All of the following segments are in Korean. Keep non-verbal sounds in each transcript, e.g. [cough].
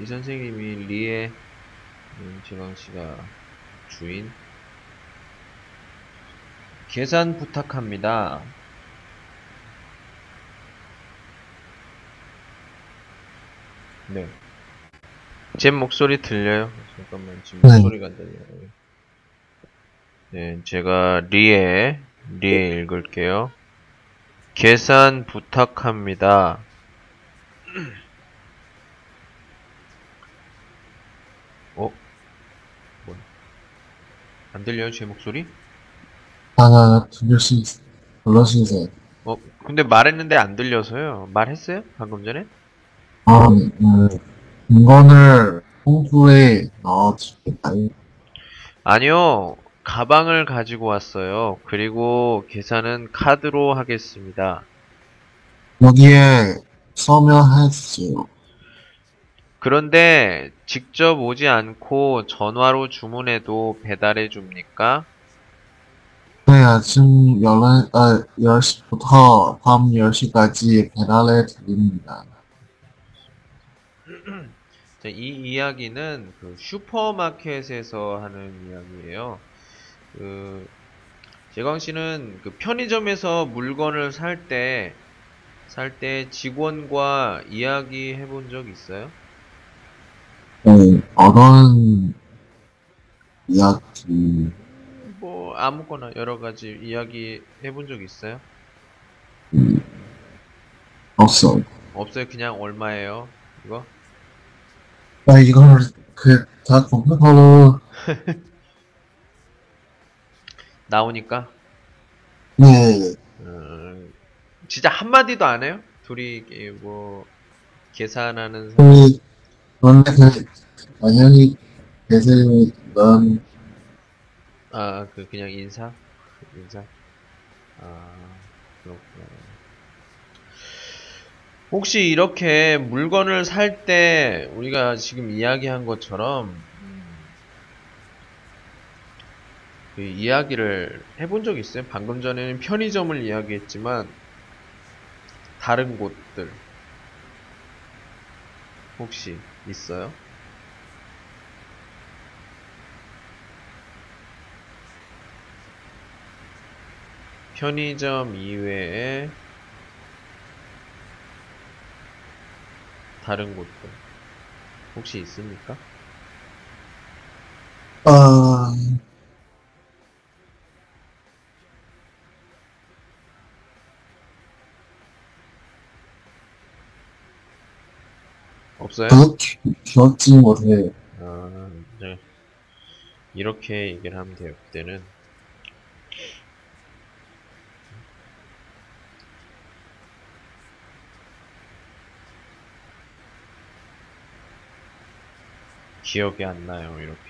이 선생님이 리에 음, 재광 씨가 주인. 계산 부탁합니다. 네. 제 목소리 들려요? 잠깐만, 지금 네. 목소리가 안 들려요. 네, 제가 리에, 리에 읽을게요. 계산 부탁합니다. 어? 뭐? 안 들려요, 제 목소리? 하나 들릴 수 있, 들릴 수 있어요. 어, 근데 말했는데 안 들려서요. 말했어요? 방금 전에? 아, 음, 인건을 홍수에 넣어드릴까요? 아니요. 가방을 가지고 왔어요. 그리고 계산은 카드로 하겠습니다. 여기에 서명해주세요. 그런데 직접 오지 않고 전화로 주문해도 배달해 줍니까? 네, 아침 11, 아, 10시부터 밤 10시까지 배달해 드립니다. [clears throat] 자, 이 이야기는 그 슈퍼마켓에서 하는 이야기예요. 그 재광 씨는 그 편의점에서 물건을 살 때, 살 때 직원과 이야기 해 본 적 있어요? 네, 어떤 이야기, 뭐 아무거나 여러 가지 이야기 해본 적 있어요? 음, 없어요. 없어요. 그냥 얼마예요? 이거? 아, 이걸, 그, 다 컴퓨터로, [laughs] 나오니까? 네, 음, 진짜 한마디도 안 해요? 둘이 이게 뭐 계산하는 사람 그, 그런데 그, 만약에 계세는, 아, 그, 그냥 인사? 인사? 아, 그렇구나. 혹시 이렇게 물건을 살 때, 우리가 지금 이야기한 것처럼, 그 이야기를 해본 적 있어요? 방금 전에는 편의점을 이야기했지만, 다른 곳들, 혹시 있어요? 편의점 이외에 다른 곳들 혹시 있습니까? 아, 없어요? 그렇게 기억지 못해요. 아, 네. 이렇게 얘기를 하면 돼요. 그때는 기억이 안 나요. 이렇게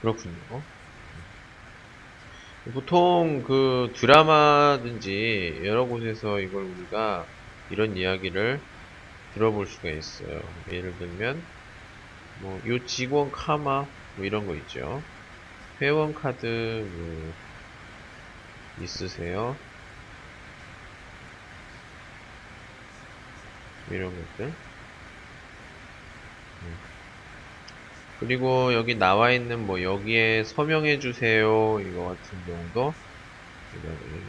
그렇군요. 보통 그 드라마든지 여러 곳에서 이걸 우리가 이런 이야기를 들어볼 수가 있어요. 예를 들면 뭐 요 직원 카마 뭐 이런 거 있죠. 회원 카드 뭐 있으세요? 이런 것들. 음. 그리고 여기 나와 있는 뭐 여기에 서명해 주세요 이거 같은 경우도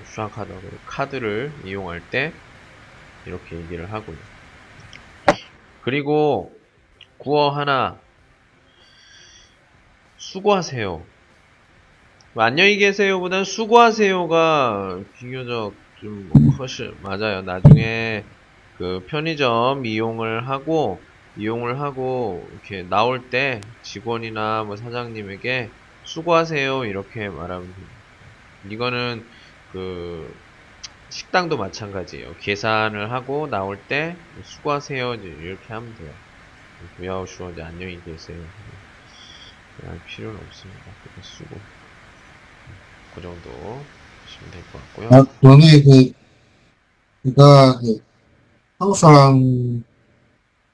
수학 카드 카드를 이용할 때 이렇게 얘기를 하고요. 그리고 구어 하나 수고하세요. 뭐 안녕히 계세요보단 수고하세요가 비교적 좀 훨씬 맞아요. 나중에 그 편의점 이용을 하고 이용을 하고 이렇게 나올 때 직원이나 뭐 사장님에게 수고하세요 이렇게 말하면 돼요. 이거는 그 식당도 마찬가지예요. 계산을 하고 나올 때 수고하세요 이렇게 하면 돼요. 이제 안녕히 계세요. 할 필요는 없습니다. 그냥 수고. 그 정도 하시면 될 것 같고요. 아, 그러네, 그, 그가, 그, 항상,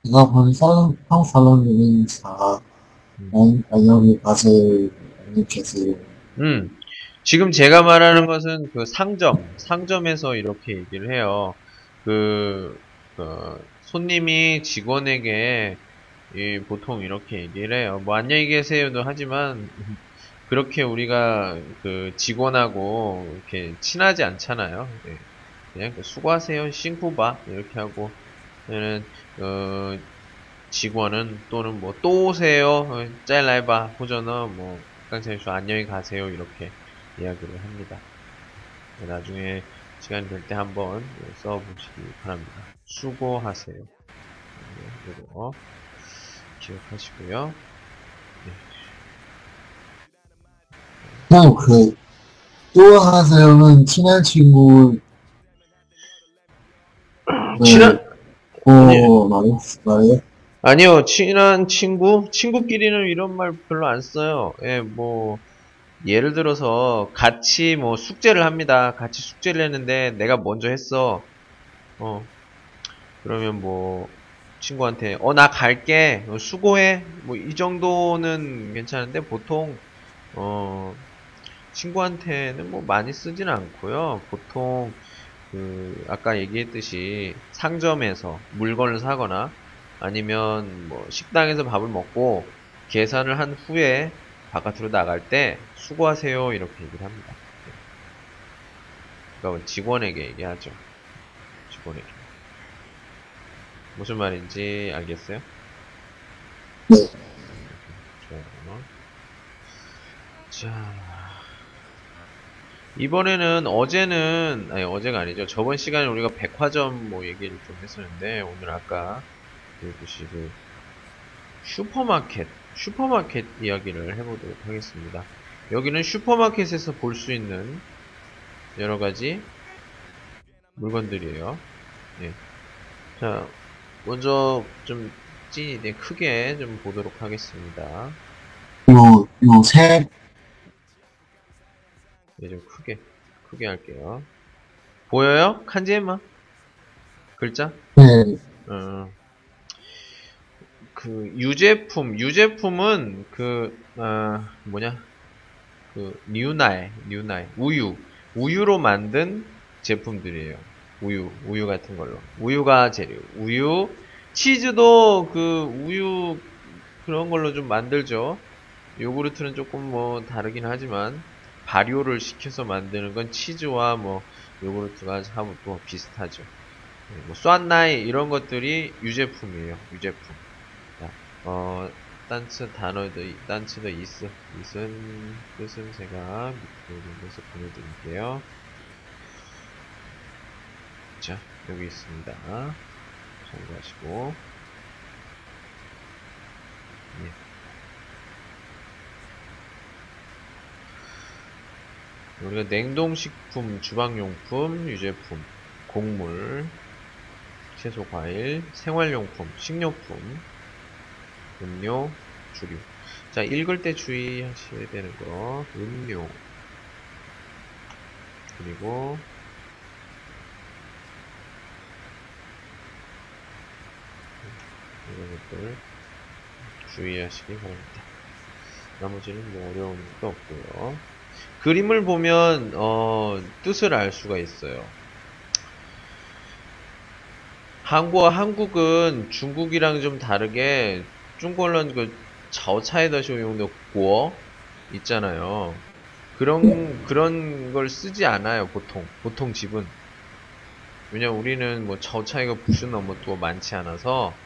내가 보는 사람, 한국 사람들은 다, 안, 안녕히 가세요, 안녕히 계세요. 음, 지금 제가 말하는 것은 그 상점, 상점에서 이렇게 얘기를 해요. 그, 그 손님이 직원에게 이 보통 이렇게 얘기를 해요. 뭐 안녕히 계세요도 하지만 그렇게 우리가 그 직원하고 이렇게 친하지 않잖아요. 예. 그냥 그 수고하세요, 싱쿠바 이렇게 하고 어, 직원은 또는 뭐 또 오세요, 어, 짤라이바 호전은 뭐 깡차이수 안녕히 가세요 이렇게 이야기를 합니다. 나중에 시간 될 때 한번 써보시기 바랍니다. 수고하세요. 네, 이거 기억하시고요. 그냥 그, 또 하세요는 친한 친구, 네, 친한 어, 말했, 말해? 아니요, 친한 친구? 친구끼리는 이런 말 별로 안 써요. 예, 뭐, 예를 들어서, 같이 뭐, 숙제를 합니다. 같이 숙제를 했는데, 내가 먼저 했어. 어, 그러면 뭐, 친구한테, 어, 나 갈게. 어, 수고해. 뭐, 이 정도는 괜찮은데, 보통, 어, 친구한테는 뭐, 많이 쓰진 않고요. 보통, 그, 아까 얘기했듯이, 상점에서 물건을 사거나, 아니면 뭐 식당에서 밥을 먹고 계산을 한 후에 바깥으로 나갈 때 수고하세요 이렇게 얘기를 합니다. 그러니까 직원에게 얘기하죠. 직원에게. 무슨 말인지 알겠어요? 네. 좋아요. 자. 이번에는 어제는 아니 어제가 아니죠. 저번 시간에 우리가 백화점 뭐 얘기를 좀 했었는데 오늘 아까 그것이 그 슈퍼마켓, 슈퍼마켓 이야기를 해보도록 하겠습니다. 여기는 슈퍼마켓에서 볼 수 있는 여러 가지 물건들이에요. 예. 자, 먼저 좀 찐이 네, 크게 좀 보도록 하겠습니다. 요, 요 새, 네, 좀 크게, 크게 할게요. 보여요? 칸지엠마? 글자? 네, 어, 그 유제품 유제품은 그 어, 뭐냐? 그 뉴나이 뉴나이 우유. 우유로 만든 제품들이에요. 우유 우유 같은 걸로. 우유가 재료. 우유 치즈도 그 우유 그런 걸로 좀 만들죠. 요구르트는 조금 뭐 다르긴 하지만 발효를 시켜서 만드는 건 치즈와 뭐 요구르트가 하고 또 비슷하죠 네, 뭐 쏘안나이 이런 것들이 유제품이에요 유제품 어, 단츠 단어도, 단츠도 이스, 이슨 뜻은 제가 밑에 있는 서 보내드릴게요. 자, 여기 있습니다. 참고하시고. 예. 우리가 냉동식품, 주방용품, 유제품, 곡물, 채소, 과일, 생활용품, 식료품, 음료, 주류. 자, 읽을 때 주의하셔야 되는 거. 음료. 그리고, 이런 것들 주의하시기 바랍니다. 나머지는 뭐 어려운 것도 없고요. 그림을 보면, 어, 뜻을 알 수가 있어요. 한국과 한국은 중국이랑 좀 다르게 중국은 그 구어 있잖아요. 그런 그런 걸 쓰지 않아요 보통 보통 집은 왜냐 우리는 뭐 자오차이가 부수 너무 또 많지 않아서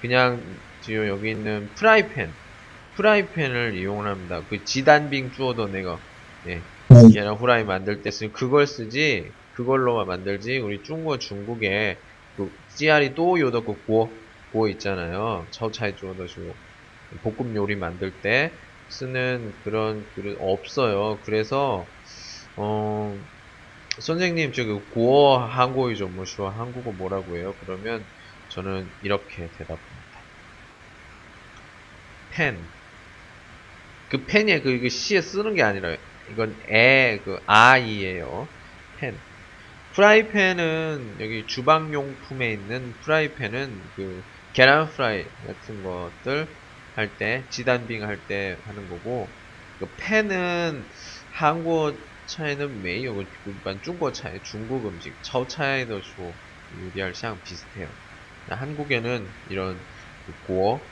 그냥 지금 여기 있는 프라이팬 프라이팬을 이용을 합니다. 그 지단빙 주어도 내가 예 네, 계란 후라이 만들 때 쓰는 그걸 쓰지 그걸로만 만들지 우리 중국 중국에 그 찌아리 또 요더 그 구어 구워 있잖아요. 차오차이 주어가지고 볶음 요리 만들 때 쓰는 그런 그릇 없어요. 그래서 어 선생님 저기 구어 한국이죠 뭐쇼 한국어 뭐라고 해요? 그러면 저는 이렇게 대답합니다. 펜. 그 펜이 그, 그 写 쓰는 게 아니라 이건 에 그 아이예요. 펜. 프라이팬은 여기 주방용품에 있는 프라이팬은 그 계란 프라이 같은 것들 할 때, 鸡蛋饼 할 때 하는 거고, 그 팬은 한국 菜는 没有. 일반 중국 菜 중국 음식, 炒菜도 주로 요리할 상 비슷해요. 한국에는 이런 그 고어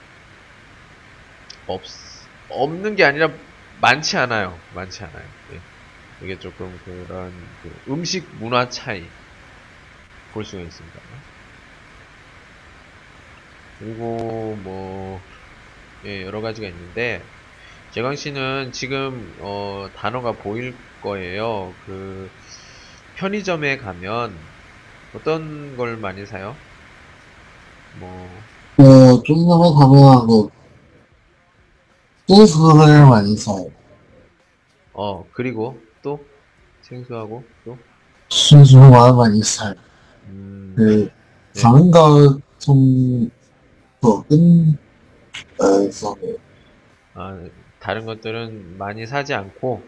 없 없는 게 아니라 많지 않아요. 많지 않아요. 예. 이게 조금 그런 그 음식 문화 차이 볼 수가 있습니다. 그리고 뭐 예, 여러 가지가 있는데 재광 씨는 지금 어, 단어가 보일 거예요. 그 편의점에 가면 어떤 걸 많이 사요? 뭐 그, 좀 전에 가면, 그, 소스를 많이. 어, 그리고 또 생수하고 또 신수만 많이. 음, 그, 네. 더 끈, 에, 서 아, 다른 것들은 많이 사지 않고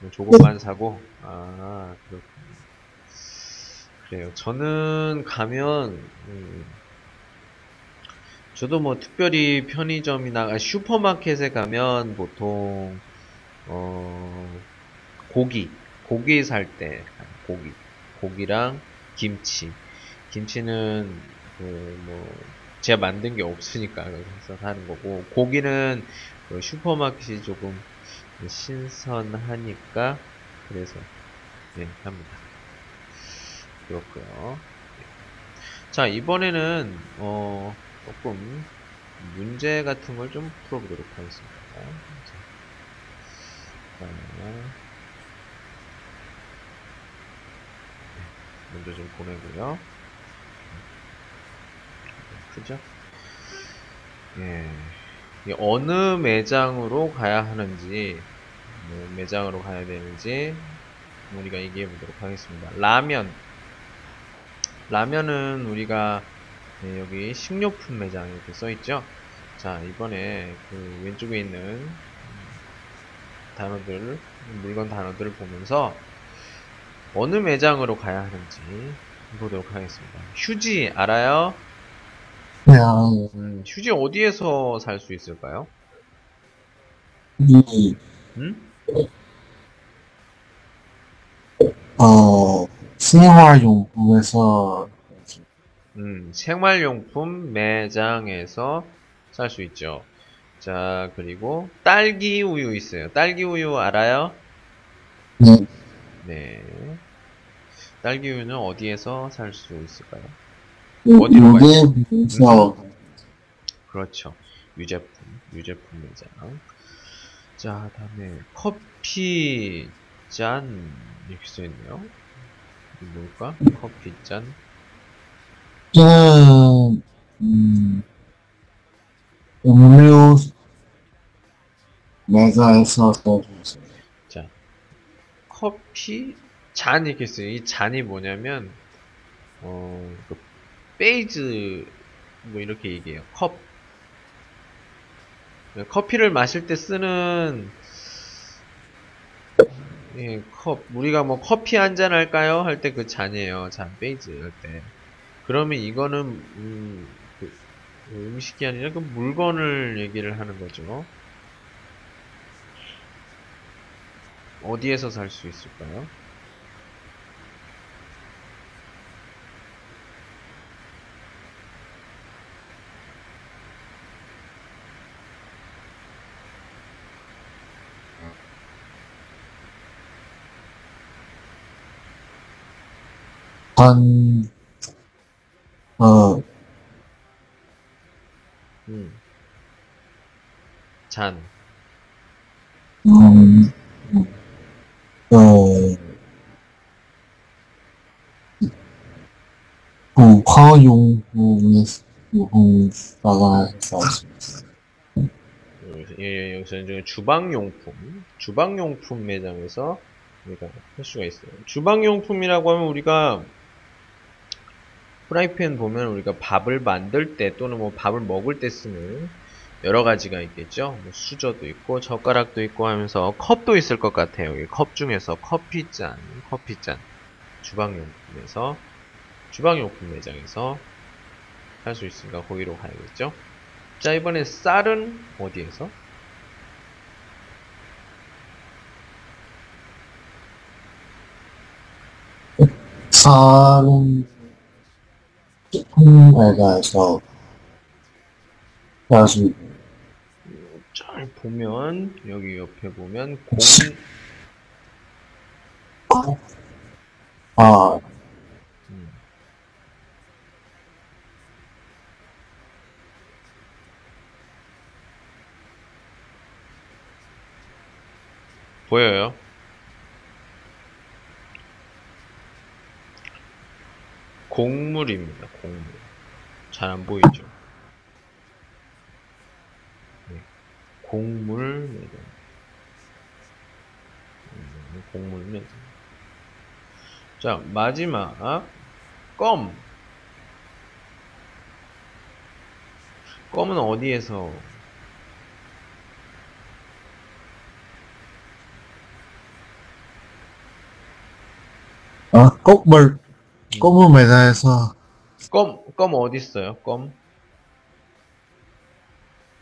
뭐 조금만 사고 아 그렇군요. 그래요. 저는 가면 음, 저도 뭐 특별히 편의점이나 아, 슈퍼마켓에 가면 보통 어 고기 고기 살 때 고기 고기랑 김치 김치는 그 뭐 제가 만든 게 없으니까 그래서 사는 거고 고기는 그 슈퍼마켓이 조금 신선하니까 그래서 네 합니다. 그렇고요. 자 이번에는 어 조금 문제 같은 걸 좀 풀어보도록 하겠습니다. 자, 자, 네, 먼저 좀 보내고요. 그죠? 예. 어느 매장으로 가야 하는지, 뭐 매장으로 가야 되는지, 우리가 얘기해 보도록 하겠습니다. 라면. 라면은 우리가 네, 여기 식료품 매장 이렇게 써 있죠? 자, 이번에 그 왼쪽에 있는 음, 단어들, 물건 단어들을 보면서 어느 매장으로 가야 하는지 보도록 하겠습니다. 휴지 알아요? 그냥, 음, 휴지 어디에서 살 수 있을까요? 이, 음? 어, 생활용품에서, 음, 생활용품 매장에서 살 수 있죠. 자, 그리고 딸기 우유 있어요. 딸기 우유 알아요? 네, 네. 딸기 우유는 어디에서 살 수 있을까요? 어디로 요게에서, 그렇죠. 유제품, 유제품 매장. 자, 다음에 커피 짠 이렇게 써 있네요. 뭘까? 커피 짠. 저는, 음, 음료 매장에서 써주세요. 자, 커피 잔 이렇게 써요. 이 잔이 뭐냐면 어, 그 杯子 뭐 이렇게 얘기해요. 컵. 커피를 마실 때 쓰는 예, 컵. 우리가 뭐 커피 한 잔 할까요? 할 때 그 잔이에요. 잔 杯子 할 때. 그러면 이거는 음, 그 음식이 아니라 그 물건을 얘기를 하는 거죠. 어디에서 살 수 있을까요? 한, 어, 음. 잔. 음, 어, 그, 화용품에서, 용품다가 해서, 여기서, 예, 여기서 이제 주방용품, 주방용품 매장에서 우리가 할 수가 있어요. 주방용품이라고 하면 우리가 프라이팬 보면 우리가 밥을 만들 때 또는 뭐 밥을 먹을 때 쓰는 여러 가지가 있겠죠. 뭐 수저도 있고 젓가락도 있고 하면서 컵도 있을 것 같아요. 이컵 중에서 커피잔, 커피잔 주방용품에서 주방용품 매장에서 할 수 있으니까 거기로 가야겠죠. 자 이번에 쌀은 어디에서? 쌀은, 수 있는 잘 보면 여기 옆에 보면 공 아, 음. 보여요? 곡물입니다. 곡물. 잘 안 보이죠? 네. 곡물. 음, 곡물 매장. 자, 마지막 껌. 껌은 어디에서 아, 꽃물, 껌은 음. 매사해서 껌, 껌 어딨어요? 껌?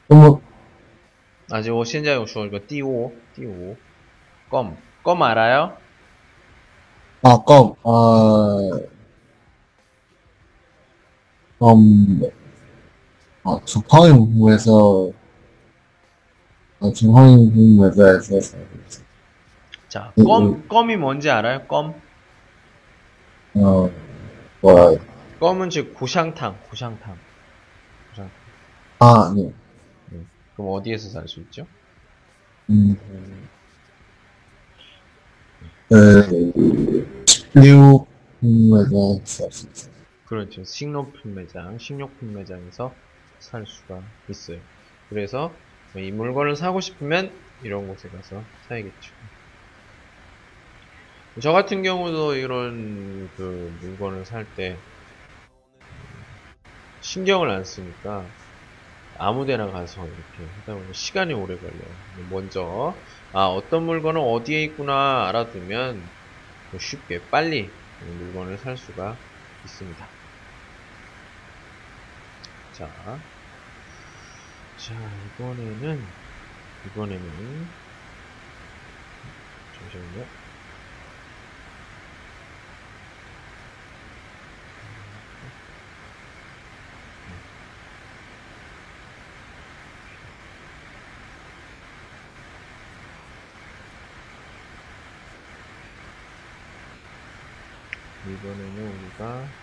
껌 아, 지금 신자 요쇼, 이거 띠오, 띠오. 껌. 껌 알아요? 아, 껌, 어, 껌, 아, 중앙인 공부에서, 아, 중앙인 공부에서 해서. 자, 껌, 껌이 뭔지 알아요? 껌? 어, 뭐야, 껌은 즉 고샹탕, 고샹탕. 고샹탕. 아, 네. 그럼 어디에서 살 수 있죠? 음, 음, 에, 식료품 매장에서 살수 있어요. 그렇죠. 식료품 매장, 식료품 매장에서 살 수가 있어요. 그래서 이 물건을 사고 싶으면 이런 곳에 가서 사야겠죠. 저 같은 경우도 이런 그 물건을 살 때 신경을 안 쓰니까 아무데나 가서 이렇게 하다 보면 시간이 오래 걸려요. 먼저 아 어떤 물건은 어디에 있구나 알아두면 쉽게 빨리 물건을 살 수가 있습니다. 자, 자 이번에는 이번에는 잠시만요. 이번에는 우리가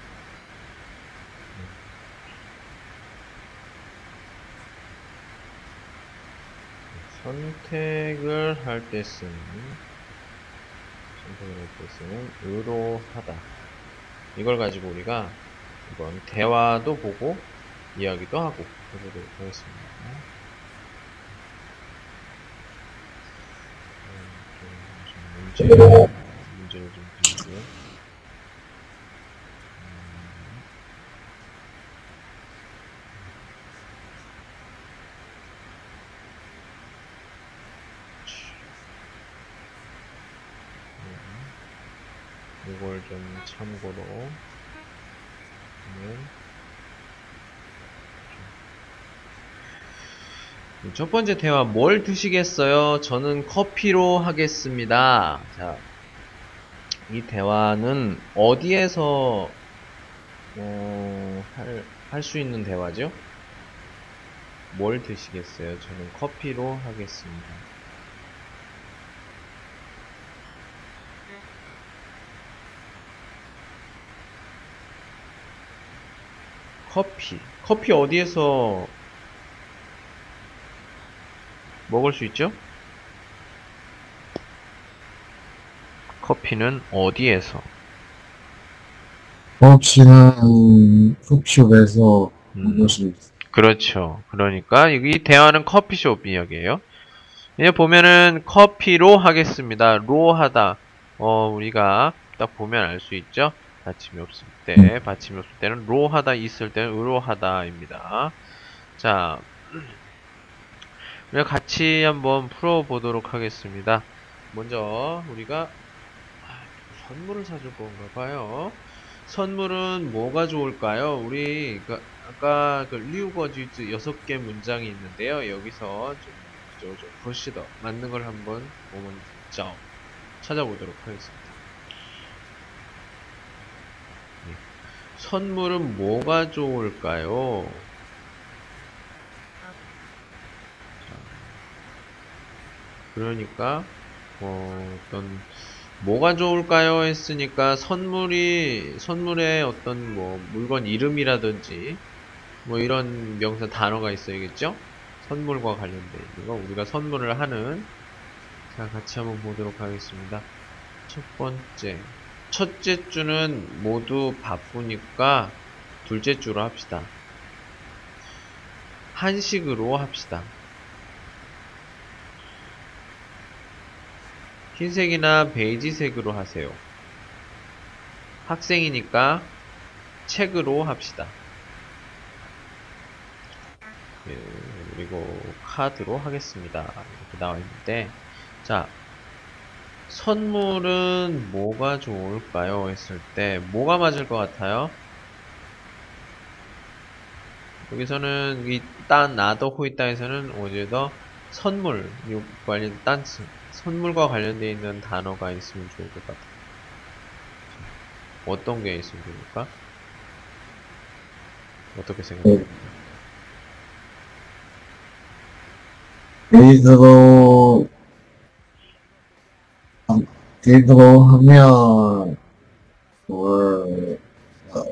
선택을 할 때 쓰는 선택을 할 때 쓰는 의로하다 이걸 가지고 우리가 이번 대화도 보고 이야기도 하고 해보도록 하겠습니다. 문제 문제를 좀 드리고요. 음, 이걸 좀 참고로 첫 번째 대화 뭘 드시겠어요? 저는 커피로 하겠습니다. 자, 이 대화는 어디에서 어, 할, 할수 있는 대화죠? 뭘 드시겠어요? 저는 커피로 하겠습니다. 커피. 커피 어디에서 먹을 수 있죠? 커피는 어디에서? 커피는 커피숍에서 음, 먹을 수 있어요. 그렇죠. 그러니까 이 대화는 커피숍 이야기예요. 이제 보면은 커피로 하겠습니다. 로 하다. 어, 우리가 딱 보면 알 수 있죠? 받침이 없을 때, 받침이 없을 때는 로 하다 있을 때는 의로 하다입니다. 자, [clears throat] 우리가 같이 한번 풀어보도록 하겠습니다. 먼저 우리가 아, 선물을 사줄 건가 봐요. 선물은 뭐가 좋을까요? 우리 그 아까 그 리우거지즈 여섯 개 문장이 있는데요. 여기서 좀 그죠, 좀 보시더 맞는 걸 한번 보면 점 찾아보도록 하겠습니다. 선물은 뭐가 좋을까요? 자, 그러니까 어, 어떤 뭐가 좋을까요? 했으니까 선물이 선물에 어떤 뭐 물건 이름이라든지 뭐 이런 명사 단어가 있어야겠죠? 선물과 관련된 이거 우리가 선물을 하는 자 같이 한번 보도록 하겠습니다. 첫 번째 첫째 주는 모두 바쁘니까 둘째 주로 합시다. 한식으로 합시다. 흰색이나 베이지색으로 하세요. 학생이니까 책으로 합시다. 예, 그리고 카드로 하겠습니다. 이렇게 나와 있는데, 자, 선물은 뭐가 좋을까요? 했을 때, 뭐가 맞을 것 같아요? 여기서는 이딴 나더 호이따에서는 어제더 선물 요 관련 딴츠 선물과 관련되어 있는 단어가 있으면 좋을 것 같아요. 어떤 게 있으면 좋을까? 어떻게 생각해요? 데이터로, 데 이터로 하면, 뭘, 어,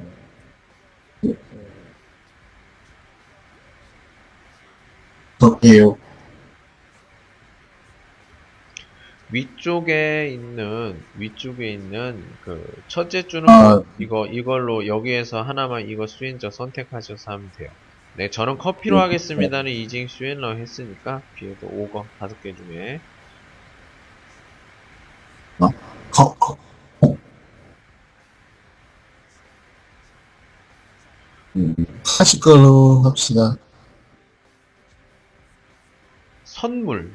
어때요? 위쪽에 있는 위쪽에 있는 그 첫째 줄은 아. 이거 이걸로 여기에서 하나만 이거 수인저 선택하셔서 하면 돼요. 네, 저는 커피로 음, 하겠습니다는 이징 수인러 했으니까 뒤에도 5거 다섯 개 중에 커, 커, 어. 음, 하실 걸로 합시다. 선물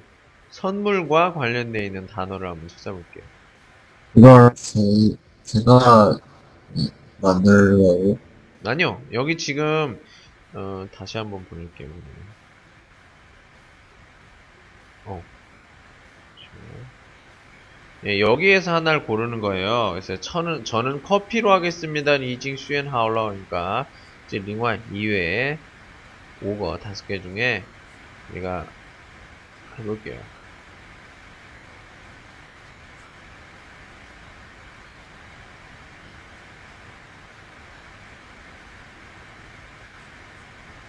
선물과 관련되어 있는 단어를 한번 찾아볼게요. 이걸 제, 제가 만들려고. 아니요, 여기 지금 어, 다시 한번 보낼게요. 어. 예, 여기에서 하나를 고르는 거예요. 그래서 저는, 저는 커피로 하겠습니다. 이징 슈엔 하울러 그러니까 이제 링완 이외에 5거 다섯 개 중에 우리가 해볼게요.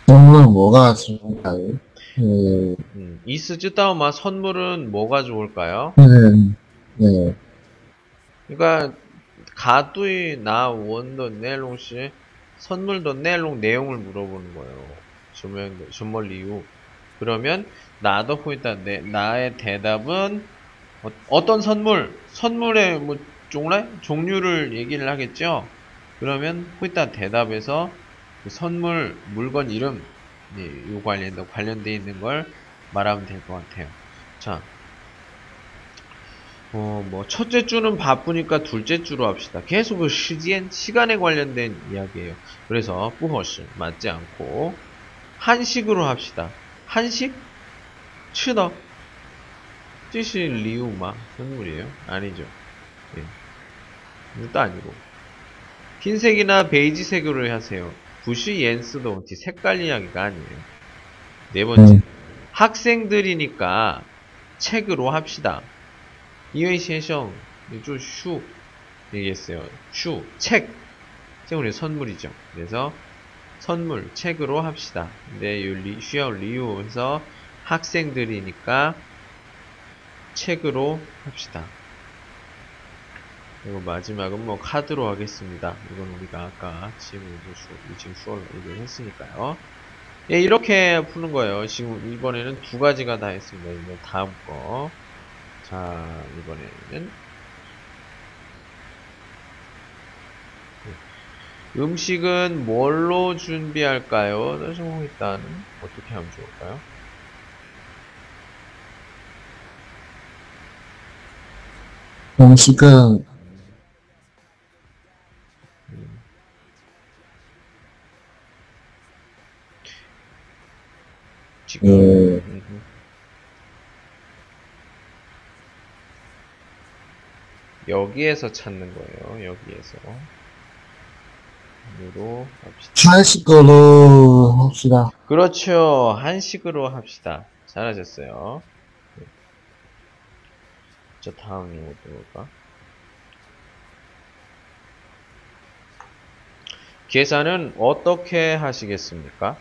선물은 뭐가 좋을까요? 그, 음, 이스 쯔다오마 선물은 뭐가 좋을까요? 네, 네, 그러니까 가두이 나 원더 내롱 시 선물도 내롱 내용을 물어보는 거예요. 주면 주멀 이유. 그러면 나도 호이다 내 나의 대답은 어, 떤 선물 선물의 뭐 종래 종류를 얘기를 하겠죠. 그러면 호이다 대답에서 그 선물 물건 이름 네, 요 관련 관련돼 있는 걸 말하면 될 것 같아요. 자. 어, 뭐, 첫째 주는 바쁘니까 둘째 주로 합시다. 계속 그 시간, 시간에 관련된 이야기예요. 그래서, 뿌허시, 맞지 않고, 한식으로 합시다. 한식? 치더. 찌시 리우마. 선물이에요? 아니죠. 예. 이것도 아니고. 흰색이나 베이지색으로 하세요. 부시 옌스도 어티 색깔 이야기가 아니에요. 네 번째. 음. 학생들이니까 책으로 합시다. 이웨이先生, 좀 슈, 얘기했어요. 슈, 책. 책 우리 선물이죠. 그래서 선물, 책으로 합시다. 근데 요 리, 리유 해서 학생들이니까 책으로 합시다. 그리고 마지막은 뭐 카드로 하겠습니다. 이건 우리가 아까 지금 수, 지금 수업을 얘기했으니까요. 예, 이렇게 푸는 거예요. 지금 이번에는 두 가지가 다 했습니다. 이제 다음 거. 자, 이번에는 음식은 뭘로 준비할까요? 나중에 일단 어떻게 하면 좋을까요? 음식은, 지금 예. 음흠. 여기에서 찾는 거예요. 여기에서 으로 합시다. 한식으로 합시다. 그렇죠. 한식으로 합시다. 잘하셨어요. 네. 자, 다음 요거 볼까? 계산은 어떻게 하시겠습니까?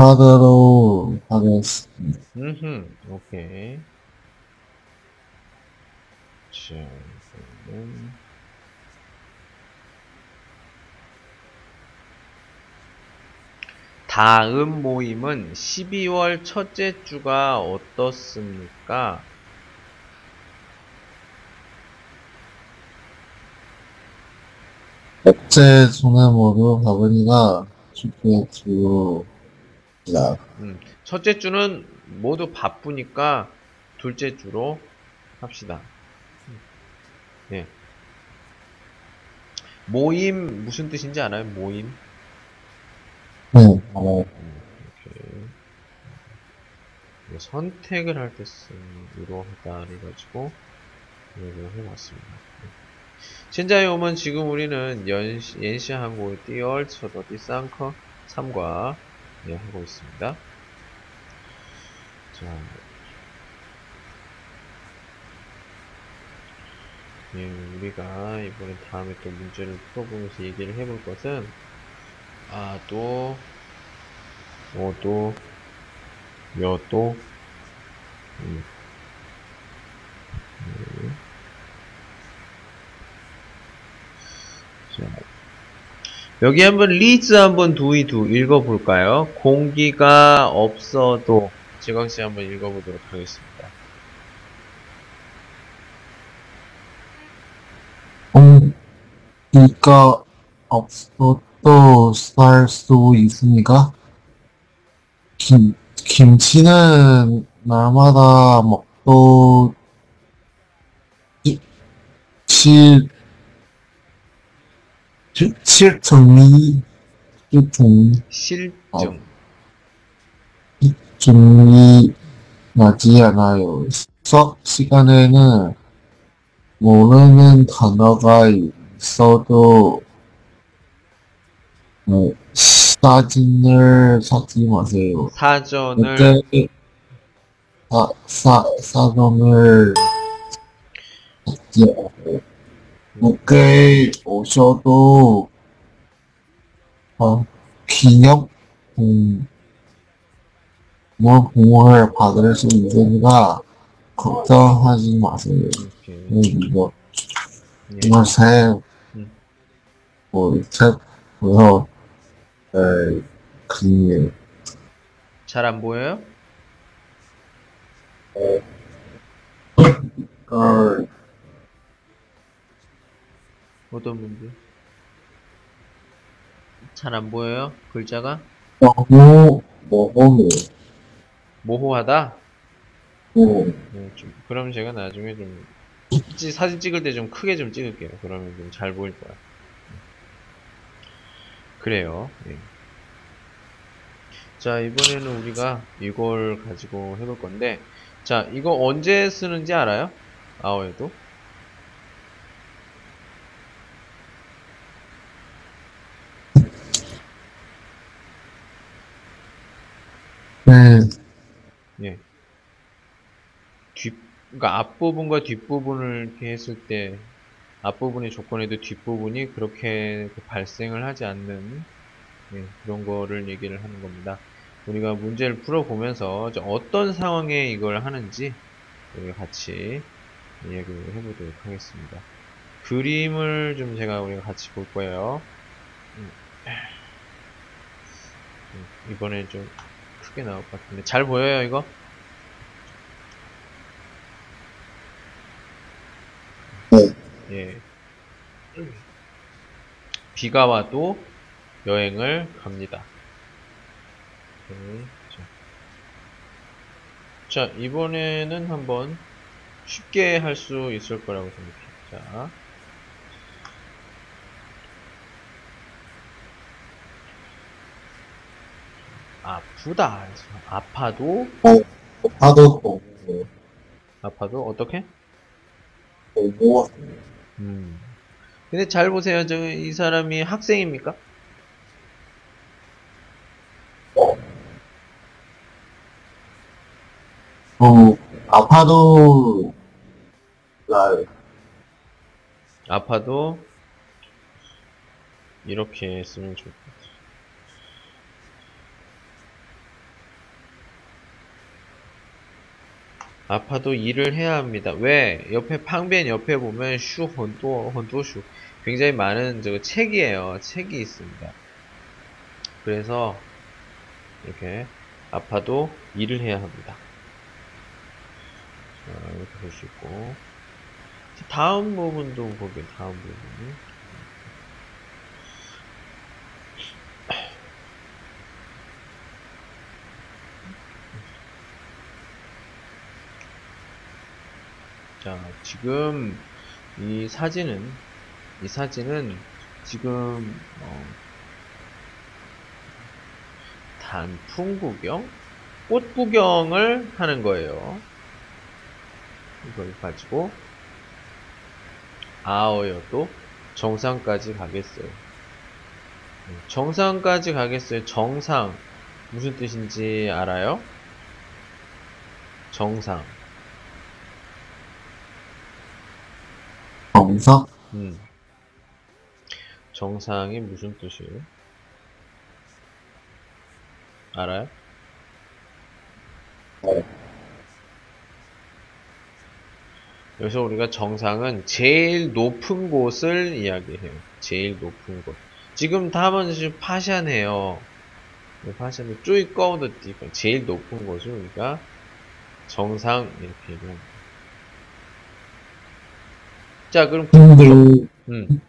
카드로 하겠습니다. 음흠, 오케이. 자, 그러면 다음 모임은 12월 첫째 주가 어떻습니까? 첫째 주는 모두 바보니가 쉽게 주입 나. 음, 첫째 주는 모두 바쁘니까 둘째 주로 합시다. 음. 예. 모임 무슨 뜻인지 알아요? 모임? 응. 어. 이렇게 선택을 할 때 쓰는 이러하다 해가지고 이걸 해봤습니다. 신자의 오면 지금 우리는 연시, 연시 한국의 띠얼, 쳐도 띠쌍커, 3과 네, 하고 있습니다. 자, 예, 우리가 이번에 다음에 또 문제를 풀어보면서 얘기를 해볼 것은 아, 또, 어, 또, 여, 또, 음. 네. 자, 여기 한번 리즈 한번 두이두 읽어볼까요? 공기가 없어도 지광씨 한번 읽어보도록 하겠습니다. 공기가 없어도 살수 있으니까 김, 김치는 날마다 먹도 칠, 칠, 칠종이, 칠종, 실증. 종이 나지 않아요. 수업 시간에는 모르는 단어가 있어도 어, 사진을 찾지 마세요. 사전을 그때 사, 사, 사전을 찾지 마세요. 늦게 오셔도 어, 기념 음, 뭐 공을 받을 수 있으니까 걱정하지 마세요. 음, 이거 예. 정말 새 음. 뭐, 책 보여 에 그림이에요. 잘안 보여요? 어, 어 떤 분들? 잘안 보여요? 글자가? 너무 너무 모호하다? 뭐 네, 좀, 그럼 제가 나중에 좀, 찌- 사진 찍을 때 좀 크게 좀 찍을게요. 그러면 좀 잘 보일 거야. 그래요. 예. 자, 이번에는 우리가 이걸 가지고 해볼 건데, 자, 이거 언제 쓰는지 알아요? 아어에도? 네, 예. 뒷, 그러니까 앞부분과 뒷부분을 이렇게 했을 때, 앞부분의 조건에도 뒷부분이 그렇게 그 발생을 하지 않는, 예, 그런 거를 얘기를 하는 겁니다. 우리가 문제를 풀어보면서 어떤 상황에 이걸 하는지, 같이 이야기를 해보도록 하겠습니다. 그림을 좀 제가 우리가 같이 볼 거예요. 음. 음, 이번에 좀 크게 나올 것 같은데. 잘 보여요, 이거? 예. 비가 와도 여행을 갑니다. 자. 자, 이번에는 한번 쉽게 할 수 있을 거라고 생각해요. 자. 아프다. 아파도, 파도 보고 아파도 어떻게? 모았습니다. 음. 근데 잘 보세요. 저, 이 사람이 학생입니까? 어, 아파도, 나, 아파도 이렇게 쓰면 좋을 것 같 아파도 일을 해야 합니다. 왜? 옆에 팡벤 옆에 보면 슈 헌또 헌또슈 굉장히 많은 저 책이에요. 책이 있습니다. 그래서 이렇게 아파도 일을 해야 합니다. 자, 이렇게 볼 수 있고 다음 부분도 보게 다음 부분 자 지금 이 사진은 이 사진은 지금 어, 단풍 구경 꽃 구경을 하는 거예요 이걸 가지고 아어여도 정상까지 가겠어요. 음, 정상까지 가겠어요. 정상 무슨 뜻인지 알아요? 정상. 정석? 음. 정상이 무슨 뜻이에요? 알아요? 네. 여기서 우리가 정상은 제일 높은 곳을 이야기해요. 제일 높은 곳. 지금 다음은 지금 파샨해요. 파샨은 쪼이 꺼우드 띠 제일 높은 곳을 우리가 정상 이렇게 얘기합니다. 자, 그럼 힘들, 음,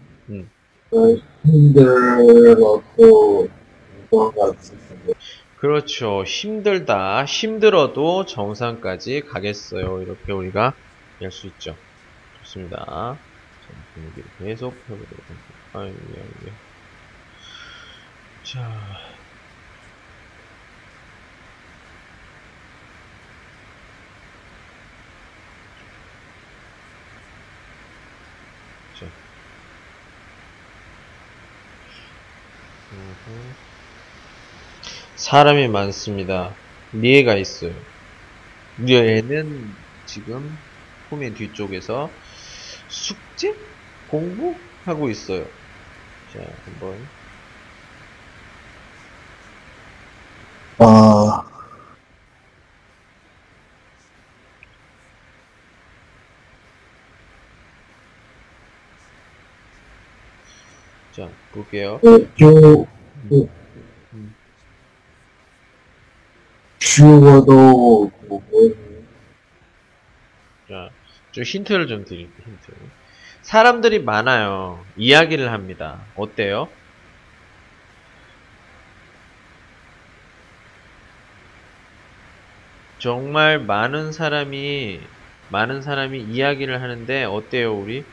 무언가 있습니다. 그렇죠. 힘들다. 힘들어도 정상까지 가겠어요. 이렇게 우리가 할 수 있죠. 좋습니다. 분위기를 계속 해보도록 할게요. 아유, 예, 예. 자. 자. 사람이 많습니다. 리에가 있어요. 리에는 지금 후면 뒤쪽에서 숙제? 공부 하고 있어요. 자, 한번. 아, 자, 볼게요. 쭉, 음. 쉬워도, 뭐, 자, 좀 힌트를 좀 드릴게요, 힌트. 사람들이 많아요. 이야기를 합니다. 어때요? 정말 많은 사람이, 많은 사람이 이야기를 하는데, 어때요, 우리?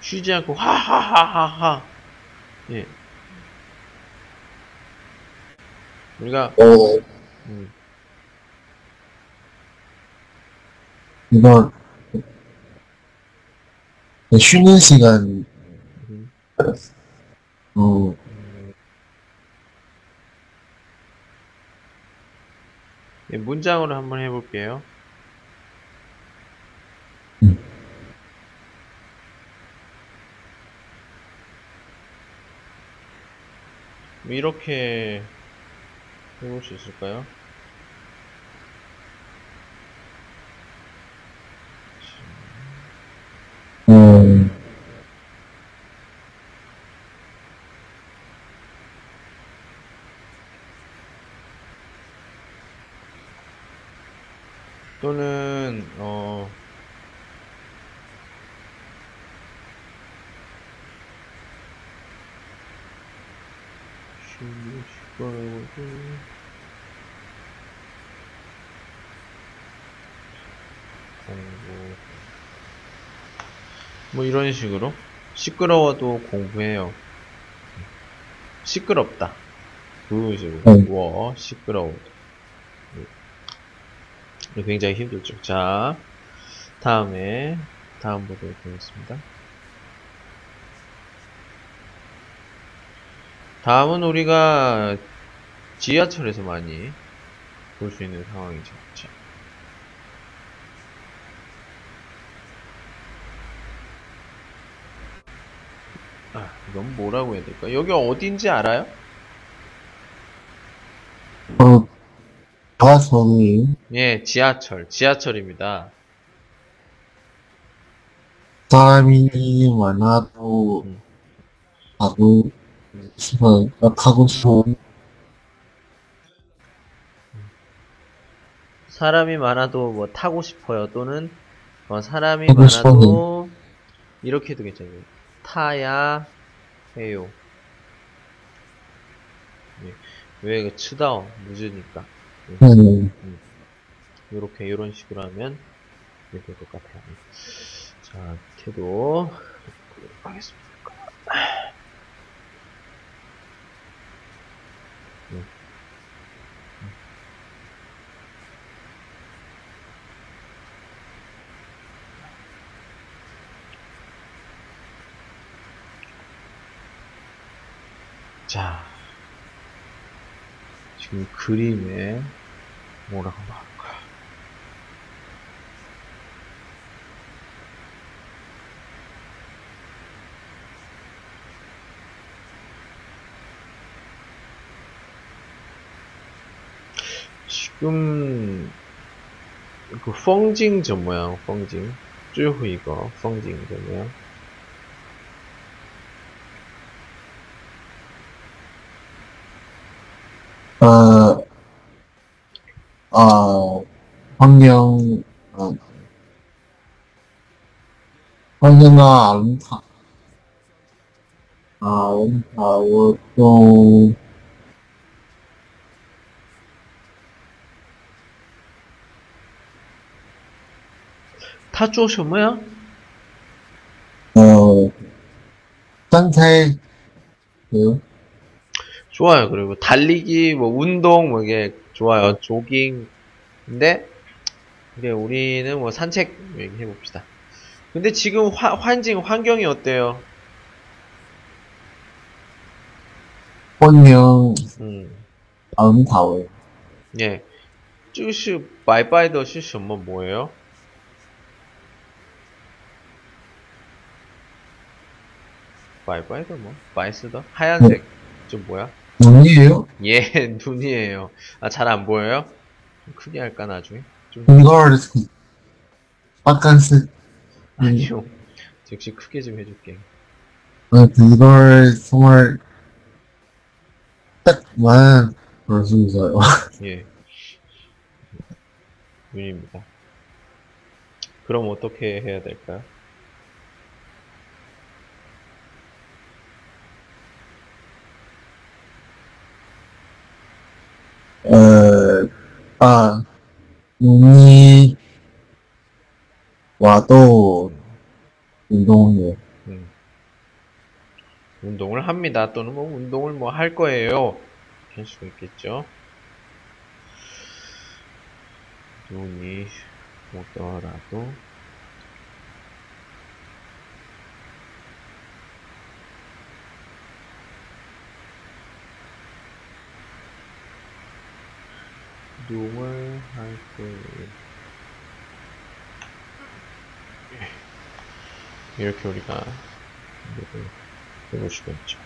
쉬지 않고, 하하하하하. 예. 우리가, 어, 음, 이건, 쉬는 시간, 음, 어, 예, 문장으로 한번 해볼게요. 이렇게 해볼 수 있을까요? 음, 또는 어 쉬고 싶어가지고 공부. 뭐 이런 식으로 시끄러워도 공부해요. 시끄럽다. 그 식으로 음. 워 시끄러워 굉장히 힘들죠. 자 다음에 다음 보도록 하겠습니다. 다음은 우리가 지하철에서 많이 볼 수 있는 상황이죠. 자. 아, 이건 뭐라고 해야 될까? 여기 어딘지 알아요? 어, 가성이 예, 지하철, 지하철입니다. 사람이 많아도 음. 가고 싶어, 가고 싶어. 사람이 많아도 뭐 타고 싶어요. 또는 어, 사람이 타고 많아도 이렇게 해도 괜찮아요. 타야 해요. 예. 왜그 치다오 늦으니까 음, 이렇게 이런 식으로 하면 이렇게 될 것 같아요. 자, 보도록 하겠습니다. 음. 자, 지금 그림에 뭐라고 나올까? 지금 그 펑징 저 뭐야? 펑징 最后一个风景怎么样？ 어, 어, 환경, 어, 환경가 아름다, 아름다워, 또, 他做什么呀？ 어, 산책, 그, 좋아요. 그리고 달리기, 뭐 운동, 뭐 이게 좋아요. 조깅. 근데 그래 우리는 뭐 산책 얘기해 봅시다. 근데 지금 화, 환境 환경이 어때요? 환경 음, 아름다워요. 예. 这个是白白的是什么 뭐예요?白白的 뭐? 白色的 하얀색. 좀 뭐야? 눈이에요? 예, [laughs] 눈이에요. 아, 잘 안 보여요? 좀 크게 할까, 나중에? 좀, 이걸, 빨간색, 아니요. 즉시 크게 좀 해줄게. 어, 이걸 정말 딱만 볼 수 있어요. 예. 눈입니다. 그럼 어떻게 해야 될까요? 운동해요. 음. 운동을 합니다. 또는 뭐 운동을 뭐 할 거예요. 할 수가 있겠죠. 눈이 오더라도 운동을 할 거예요. 이렇게 우리가 해볼 수가 있죠.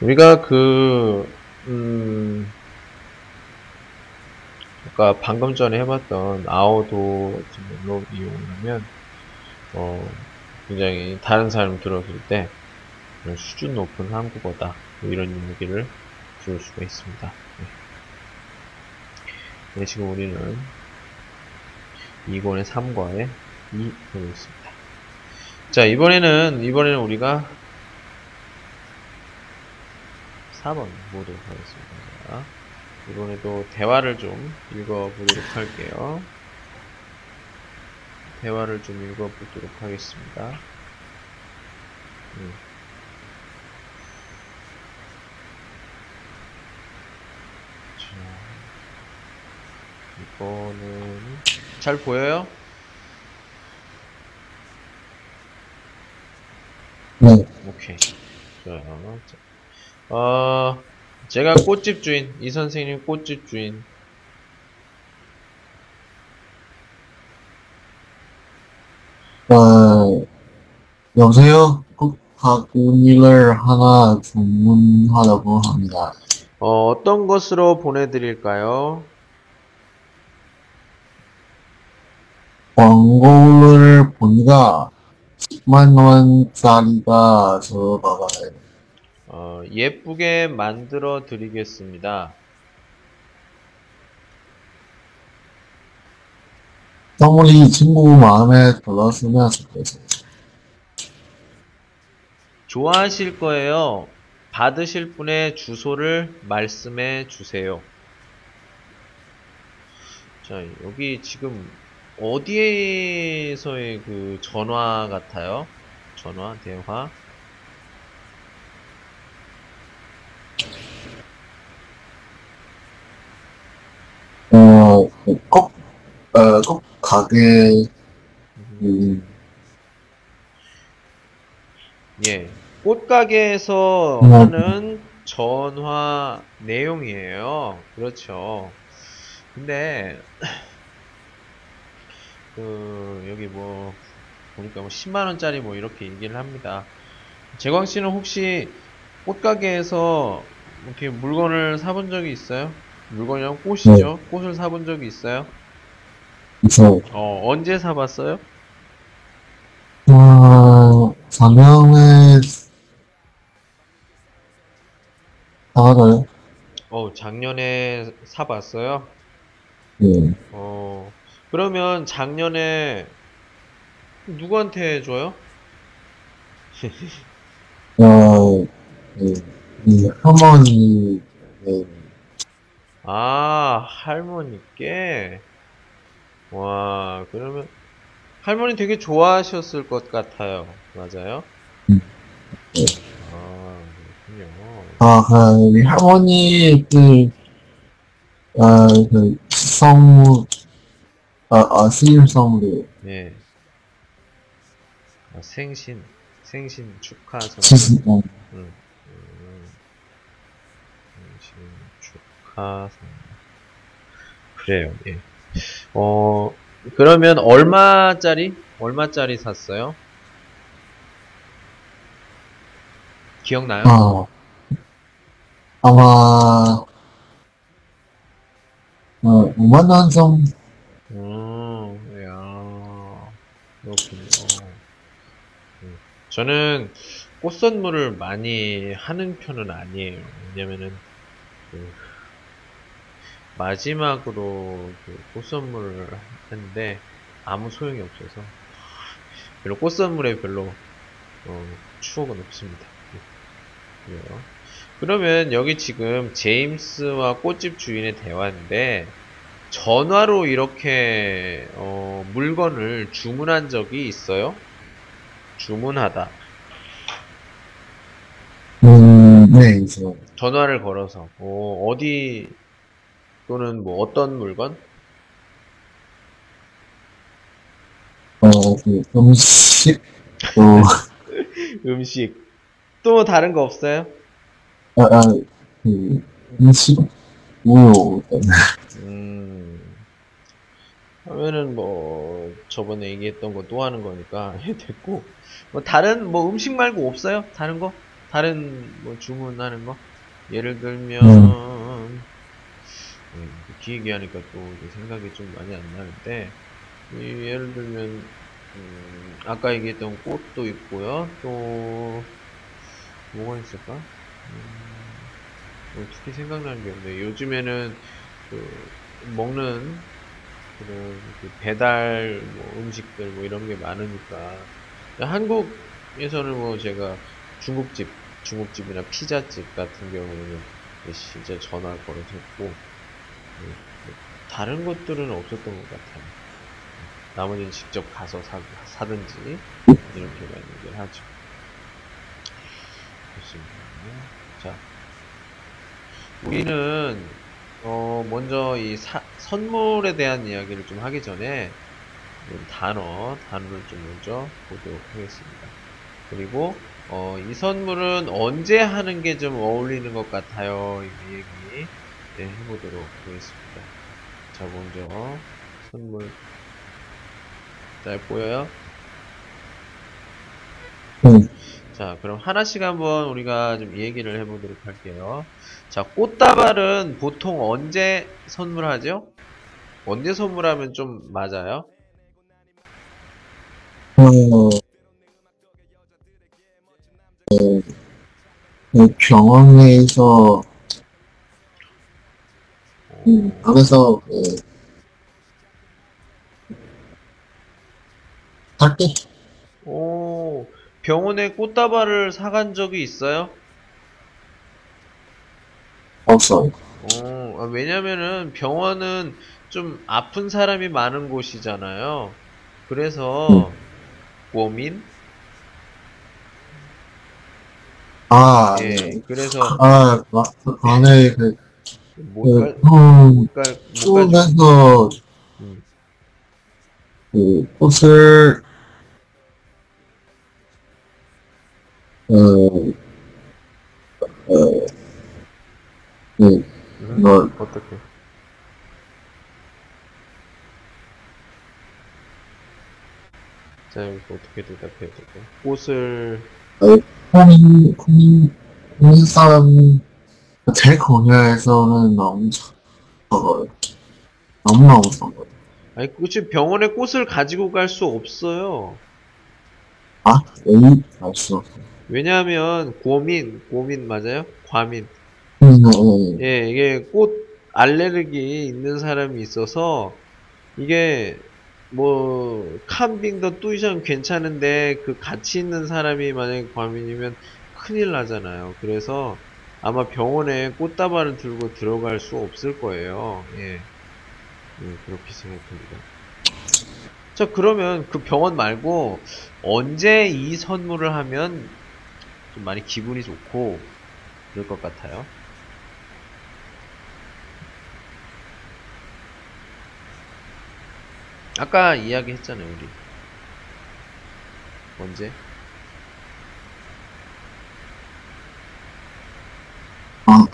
우리가 그, 음, 아까 방금 전에 해봤던 아오도 로 이용을 하면, 어, 굉장히 다른 사람 들었을 때 수준 높은 한국어다. 뭐 이런 얘기를 들을 수가 있습니다. 네. 네, 지금 우리는 2권의 3과에 2 보고 있습니다. 자, 이번에는, 이번에는 우리가 4번 보도록 하겠습니다. 자, 이번에도 대화를 좀 읽어보도록 할게요. 대화를 좀 읽어보도록 하겠습니다. 음. 이거는 잘 보여요? 네, 오케이. 좋아요. 자, 어, 제가 꽃집 주인, 이 선생님 꽃집 주인. 어, 여보세요? 꼭 바구니를 하나 주문하려고 합니다. 어, 어떤 것으로 보내드릴까요? 광고를 보니까 10만 원짜리가 들어가요. 어, 예쁘게 만들어 드리겠습니다. 선물이 친구 마음에 들었으면 좋겠어요. 좋아하실 거예요. 받으실 분의 주소를 말씀해 주세요. 자, 여기 지금 어디에서의 그 전화 같아요? 전화, 대화. 어, 꼭, 어, 꼭 가게, 음, 예. 꽃가게에서 음. 하는 전화 내용이에요. 그렇죠. 근데, 그, 여기 뭐, 보니까 뭐 10만 원짜리 뭐 이렇게 얘기를 합니다. 재광 씨는 혹시 꽃가게에서 이렇게 물건을 사본 적이 있어요? 물건이랑 꽃이죠? 꽃을 사본 적이 있어요? 있어요. 어, 언제 사봤어요? 어, 작년에 사가요? 어, 작년에 사봤어요? 예. 어, 그러면 작년에 누구한테 줘요? [laughs] 어, 예, 이 할머니, 예, 아, 할머니께? 와, 그러면 할머니 되게 좋아하셨을 것 같아요. 맞아요? 음. 네. 아, 그렇군요. 아, 그, 우리 할머니, 그, 아, 그, 선물, 아, 아, 생일 선물이, 네. 아, 생신, 생신 축하 선물. 어, 음, 음, 생신 축하 선물. 그래요, 예. 어, 그러면 얼마짜리? 얼마짜리 샀어요? 기억나요? 아, 아마, 어, 5만원 정도, 음, 야, 그렇군요. 음, 저는 꽃 선물을 많이 하는 편은 아니에요. 왜냐면은, 그, 마지막으로 그 꽃 선물을 했는데, 아무 소용이 없어서, 별로 꽃 선물에 별로, 어, 추억은 없습니다. 예, 그래요. 그러면 여기 지금 제임스와 꽃집 주인의 대화인데, 전화로 이렇게 어, 물건을 주문한 적이 있어요? 주문하다. 음, 네, 있어요. 전화를 걸어서 어, 어디 또는 뭐 어떤 물건? 어, 그, 음식, 또, [laughs] 음식. 또 다른 거 없어요? 아, 아, 그, 음식, 우유, 음. 하면은 뭐 저번에 얘기했던 거 또 하는 거니까 [laughs] 됐고 뭐 다른 뭐 음식 말고 없어요? 다른 거? 다른 뭐 주문하는 거? 예를 들면 음, 기획이 하니까 또 생각이 좀 많이 안 나는데 이 예를 들면 음, 아까 얘기했던 꽃도 있고요. 또 뭐가 있을까? 음, 뭐 특히 생각나는 게 없네. 요즘에는 그 먹는 그런 그 배달 뭐 음식들 뭐 이런 게 많으니까 한국에서는 뭐 제가 중국집 중국집이나 피자집 같은 경우는 진짜 전화 걸어서 했고 네, 뭐 다른 것들은 없었던 것 같아요. 나머지는 직접 가서 사, 사든지 이렇게만 얘기를 하죠. 좋습니다. 자, 우리는 어 먼저 이 사, 선물에 대한 이야기를 좀 하기 전에 좀 단어, 단어를 좀 먼저 보도록 하겠습니다. 그리고 어, 이 선물은 언제 하는 게 좀 어울리는 것 같아요. 이 얘기 네, 해보도록 하겠습니다. 자, 먼저 선물 잘 보여요? 응. 자, 그럼 하나씩 한번 우리가 좀 얘기를 해보도록 할게요. 자, 꽃다발은 보통 언제 선물하죠? 언제 선물하면 좀 맞아요? 어, 그 병원에서, 음, 그래서, 그, 할게 오, 병원에 꽃다발을 사간 적이 있어요? 없어요. 어, 아, 왜냐면은 병원은 좀 아픈 사람이 많은 곳이잖아요. 그래서 고민? 아, 예, 네. 그래서 아, 마, 그 그, 못 그, 갈, 음, 쪽에서 음. 그 꽃을, 어, 어, 그, 음? 뭐, 어떻게? 자, 여기서 어떻게 대답해야 될까? 꽃을, 국민, 국민, 국민 사람, 제 공연에서는 너무 적어요. 너무너무 적어요. 아니, 굳이 병원에 꽃을 가지고 갈 수 없어요. 아, 왜, 알수 없어. 왜냐하면, 고민, 고민 맞아요? 과민. 음, 네, 예, 이게 꽃 알레르기 있는 사람이 있어서 이게 뭐 칸빙더 뚜이션 괜찮은데 그 같이 있는 사람이 만약에 과민이면 큰일 나잖아요. 그래서 아마 병원에 꽃다발을 들고 들어갈 수 없을 거예요. 예. 예, 그렇게 생각합니다. 자, 그러면 그 병원 말고 언제 이 선물을 하면 좀 많이 기분이 좋고 그럴 것 같아요. 아까 이야기 했잖아요, 우리. 언제? 아,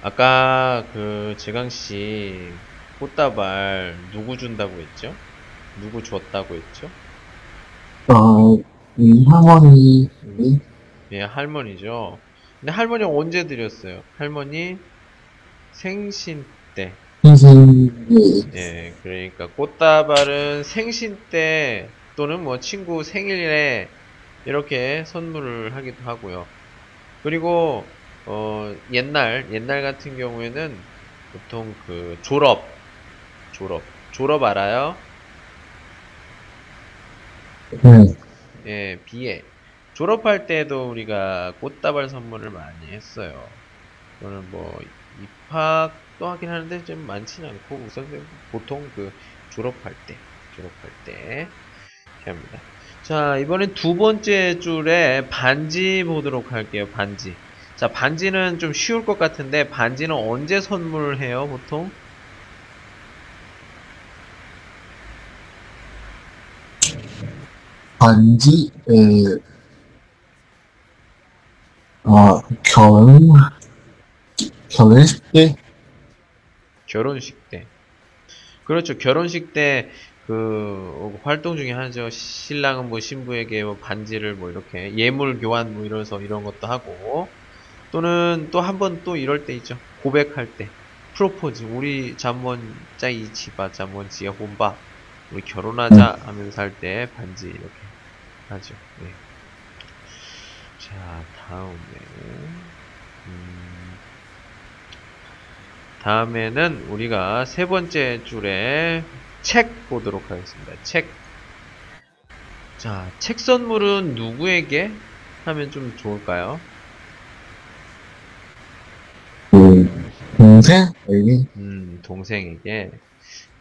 아까 그 재강 씨 꽃다발 누구 준다고 했죠? 누구 줬다고 했죠? 어, 이 할머니, 예, 할머니죠. 근데 할머니 언제 드렸어요? 할머니 생신 때. 선생님이, 예, 그러니까 꽃다발은 생신 때 또는 뭐 친구 생일에 이렇게 선물을 하기도 하고요. 그리고 어, 옛날 옛날 같은 경우에는 보통 그 졸업 졸업 졸업 알아요? 네, 예, 비에 졸업할 때도 우리가 꽃다발 선물을 많이 했어요. 저는 뭐 입학도 하긴 하는데 좀 많지는 않고 우선 보통 그 졸업할 때 졸업할 때 이렇게 합니다. 자 이번엔 두 번째 줄에 반지 보도록 할게요. 반지. 자 반지는 좀 쉬울 것 같은데 반지는 언제 선물해요 보통? 반지, 에, 어, 결혼, 결혼식 때, 결혼식 때. 그렇죠. 결혼식 때, 그, 활동 중에 하나죠. 신랑은 뭐 신부에게 뭐 반지를 뭐 이렇게 예물 교환 뭐 이래서 이런 것도 하고, 또는 또 한 번 또 이럴 때 있죠. 고백할 때. 프로포즈. 우리 잠원 짜이 치바, 잠원 지야 혼바. 우리 결혼하자 하면서 할 때 반지 이렇게 하죠. 네. 자, 다음에, 음, 다음에는 우리가 세 번째 줄에 책 보도록 하겠습니다. 책. 자, 책 선물은 누구에게 하면 좀 좋을까요? 그, 동생? 음, 동생에게.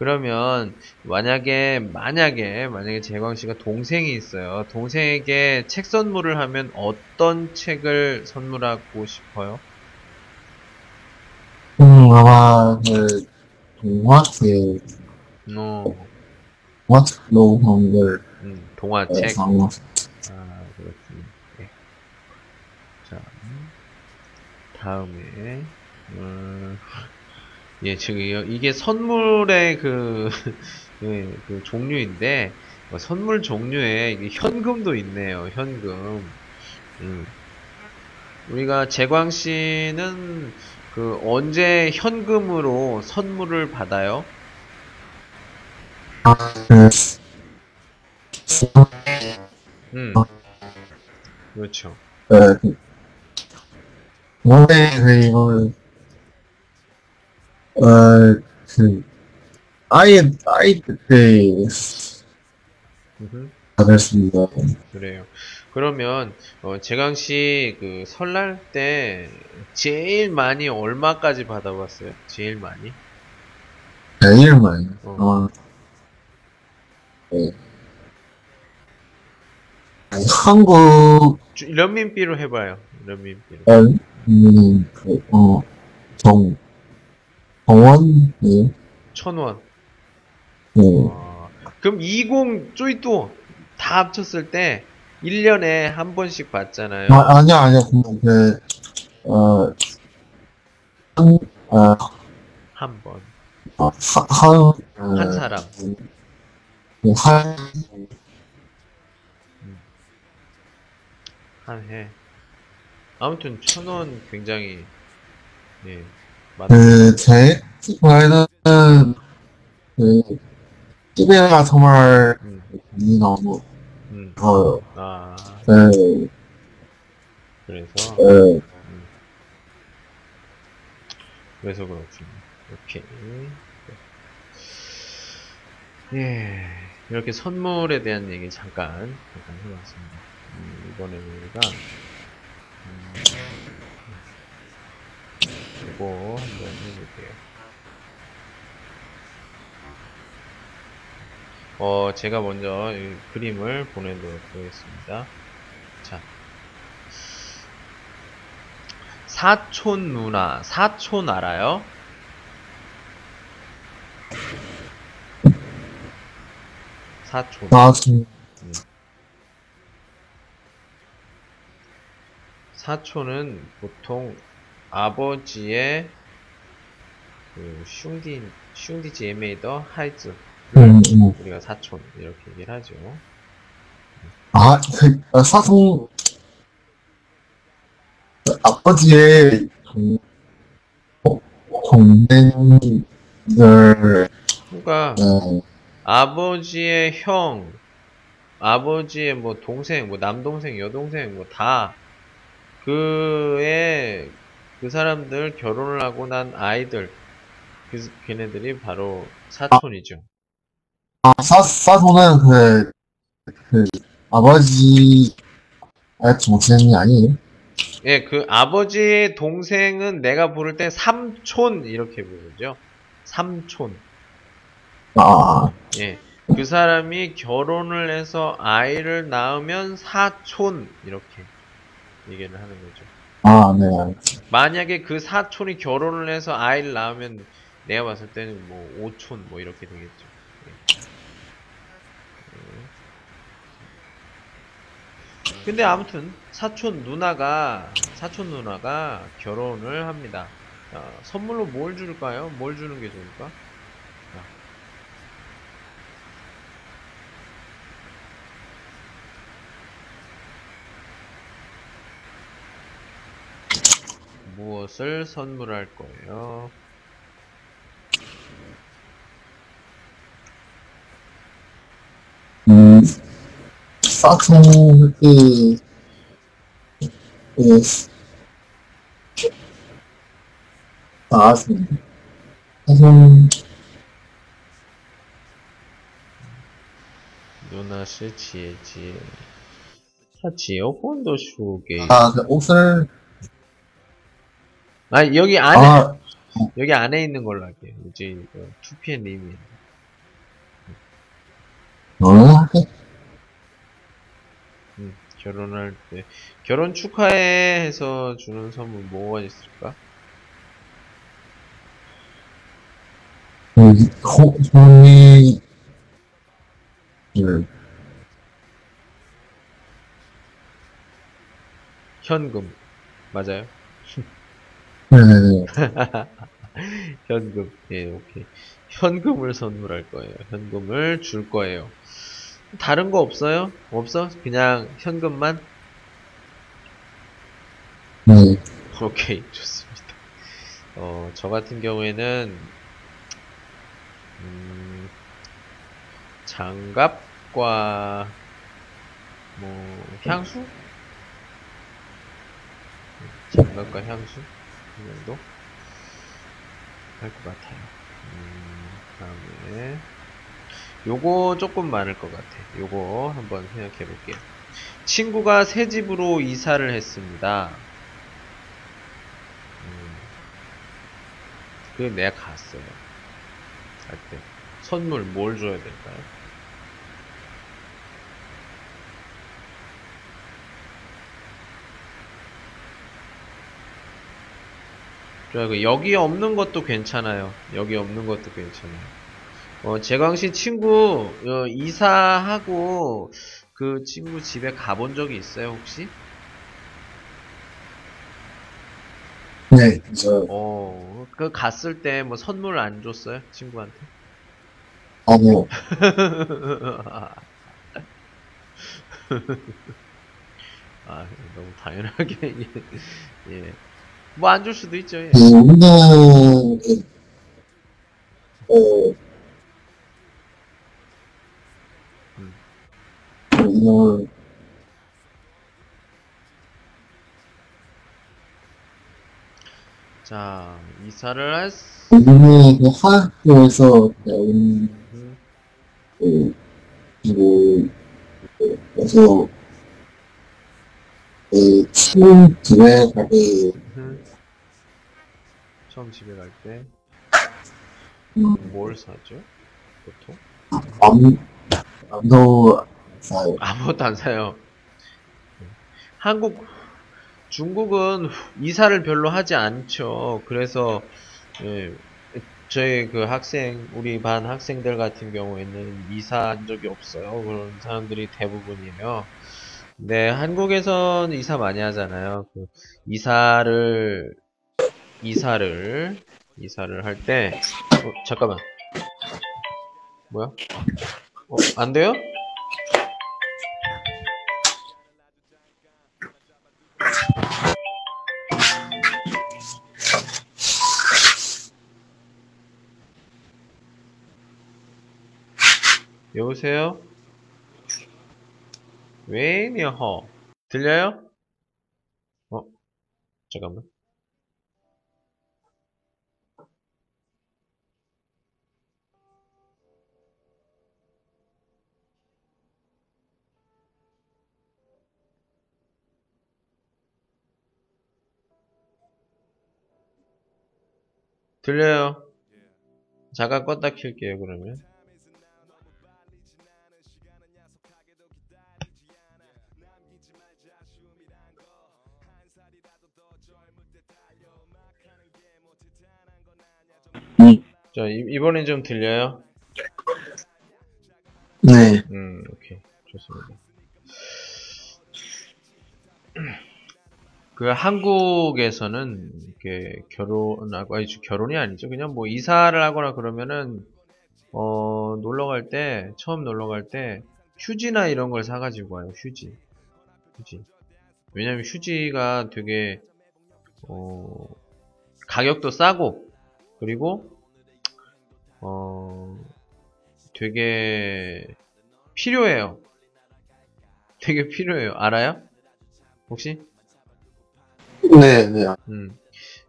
그러면 만약에 만약에 만약에 재광 씨가 동생이 있어요. 동생에게 책 선물을 하면 어떤 책을 선물하고 싶어요? 음, 아마, 그, 동화책, 어, 동화책로 한 걸, 음, 동화책. 산 것. 아, 그렇군요. 네. 자, 다음에, 음, 예, 지금 이- 이게 선물의 그, [laughs] 예, 그 종류인데, 어, 선물 종류에 현금도 있네요, 현금. 음. 우리가 재광 씨는 그 언제 현금으로 선물을 받아요? 그, 음. 그렇죠. 그, 그, 원래 그, 이거, 어, 그, 아이, 아이 때 음흠. 받았습니다. 그래요. 그러면 어, 재강 씨그 설날 때 제일 많이 얼마까지 받아봤어요? 제일 많이? 제일 많이. 어. 어. 네. 아니, 한국, 주- 런민비로 해봐요. 런민비로. 어, 음, 그, 어, 정, 정원? 네. 천 원. 네. 어, 그럼 20 쪼이또 다 합쳤을 때 1년에 한 번씩 받잖아요. 아, 아니야, 아니야. 그, 그, 어, 한, 어, 한 번. 어, 한, 한, 어, 한 사람. 그, 한, 한 해. 아무튼 천 원 굉장히 예. 맞 그, 제 친구에는, 그, 집에가 정말, 음, 이 너무, 음. 어, 아, 그, 그래서 어, 그래서 그렇군요. 오케이. 예, 이렇게 선물에 대한 얘기 잠깐, 잠깐 해봤습니다. 음, 이번에 우리가, 음, 이거 한번 해볼게요. 어, 제가 먼저 이 그림을 보내도록 하겠습니다. 자. 사촌 누나, 사촌 알아요? 사촌. 나중, 사촌은 보통 아버지의 그 슝디, 슝디 제메이더 하이즈. 음, 음. 우리가 사촌, 이렇게 얘기를 하죠. 아, 그, 어, 사성, 그 아버지의 동, 어, 동생들, 그러니까, 어, 아버지의 형, 아버지의 뭐 동생, 뭐 남동생, 여동생, 뭐 다, 그의, 그 사람들 결혼을 하고 난 아이들, 그, 걔네들이 바로 사촌이죠. 아, 사, 사소는 그, 그, 아버지의 동생이 아니에요? 예, 그 아버지의 동생은 내가 부를 때 삼촌, 이렇게 부르죠. 삼촌. 아, 예. 그 사람이 결혼을 해서 아이를 낳으면 사촌, 이렇게 얘기를 하는 거죠. 아, 네. 만약에 그 사촌이 결혼을 해서 아이를 낳으면 내가 봤을 때는 뭐 오촌 뭐 이렇게 되겠죠. 예. 예. 근데 아무튼 사촌 누나가 사촌 누나가 결혼을 합니다. 자, 선물로 뭘 줄까요? 뭘 주는 게 좋을까? 무엇을 선물할 거예요? 음, 사탕이 나왔습니다. 사탕 누나 씨 지혜지. 다 지혜폰도 슈게. 아, 그 옷을 아 여기 안에 아, 여기 안에 있는 걸로 할게요. 이제 그 2PM 님이. 어? 음, 결혼할 때 결혼 축하해 해서 주는 선물 뭐가 있을까? 호, 손이, 그, 현금 맞아요? 네네네. [laughs] 현금 예 오케이 현금을 선물할 거예요. 현금을 줄 거예요. 다른 거 없어요? 없어? 그냥 현금만? 네. 오케이 좋습니다. 어 저 같은 경우에는 음, 장갑과 뭐 향수? 장갑과 향수 이 정도 할 것 같아요. 음, 다음에 요거 조금 많을 것 같아. 요거 한번 생각해 볼게요. 친구가 새 집으로 이사를 했습니다. 음, 그 내가 갔어요. 갈 때. 선물 뭘 줘야 될까요? 그리고 여기 없는 것도 괜찮아요. 여기 없는 것도 괜찮아요. 어, 재광 씨 친구 어, 이사하고 그 친구 집에 가본 적이 있어요 혹시? 네, 저, 어, 그 갔을 때 뭐 선물 안 줬어요 친구한테? 아니요. [laughs] 아 너무 당연하게 [laughs] 예. 뭐 안 줄 수도 있죠. 예. 그, 우리는, 어, 음. 우리는, 자 이사를 할 수... 우리는 그 학교에서 배운, 음, 그, 그리고, 그래서, 그, 친구 집에 가기, 음. 처음 집에 갈때 음, 뭘 사죠? 보통? 맘, 맘도 싸요. 아무것도 안 사요. 한국, 중국은 이사를 별로 하지 않죠. 그래서, 예, 저희 그 학생, 우리 반 학생들 같은 경우에는 이사한 적이 없어요. 그런 사람들이 대부분이에요. 근데 한국에선 이사 많이 하잖아요. 그 이사를, 이사를, 이사를 할 때, 어, 잠깐만. 뭐야? 어, 안 돼요? 여보세요? 왜냐허 들려요? 어 잠깐만. 들려요? 잠깐 껐다 킬게요 그러면 음, 자 이, 이번엔 좀 들려요? 네. 음, 오케이. 좋습니다. 그 한국에서는 이렇게 결혼하고 아니 결혼이 아니죠. 그냥 뭐 이사를 하거나 그러면은 어 놀러 갈 때 처음 놀러 갈 때 휴지나 이런 걸 사가지고 와요. 휴지, 휴지. 왜냐면 휴지가 되게 어 가격도 싸고 그리고 어 되게 필요해요. 되게 필요해요. 알아요? 혹시? 네, 네. 음.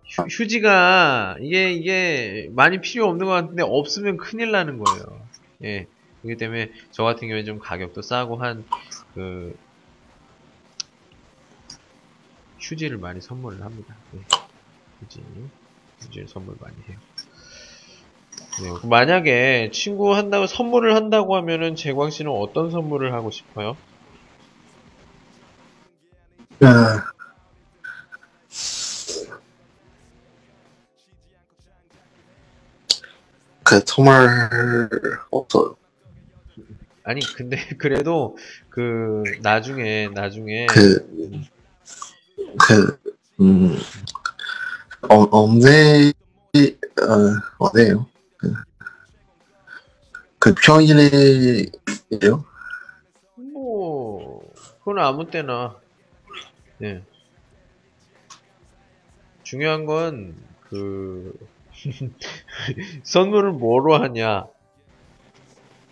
휴, 휴지가 이게 이게 많이 필요 없는 것 같은데 없으면 큰일 나는 거예요. 예. 그렇기 때문에 저 같은 경우에 좀 가격도 싸고 한 그 휴지를 많이 선물을 합니다. 예. 휴지. 이제 선물 많이 해요. 네, 만약에 친구 한다고 선물을 한다고 하면은 재광 씨는 어떤 선물을 하고 싶어요? 네. 그 정말 없어요. 아니 근데 [laughs] 그래도 그 나중에 나중에 그, 그, 음, 어, 언제, 어, 어디에요? 그, 그 평일이에요? 뭐 그건 아무 때나 예 중요한 건 그 [laughs] 선물을 뭐로 하냐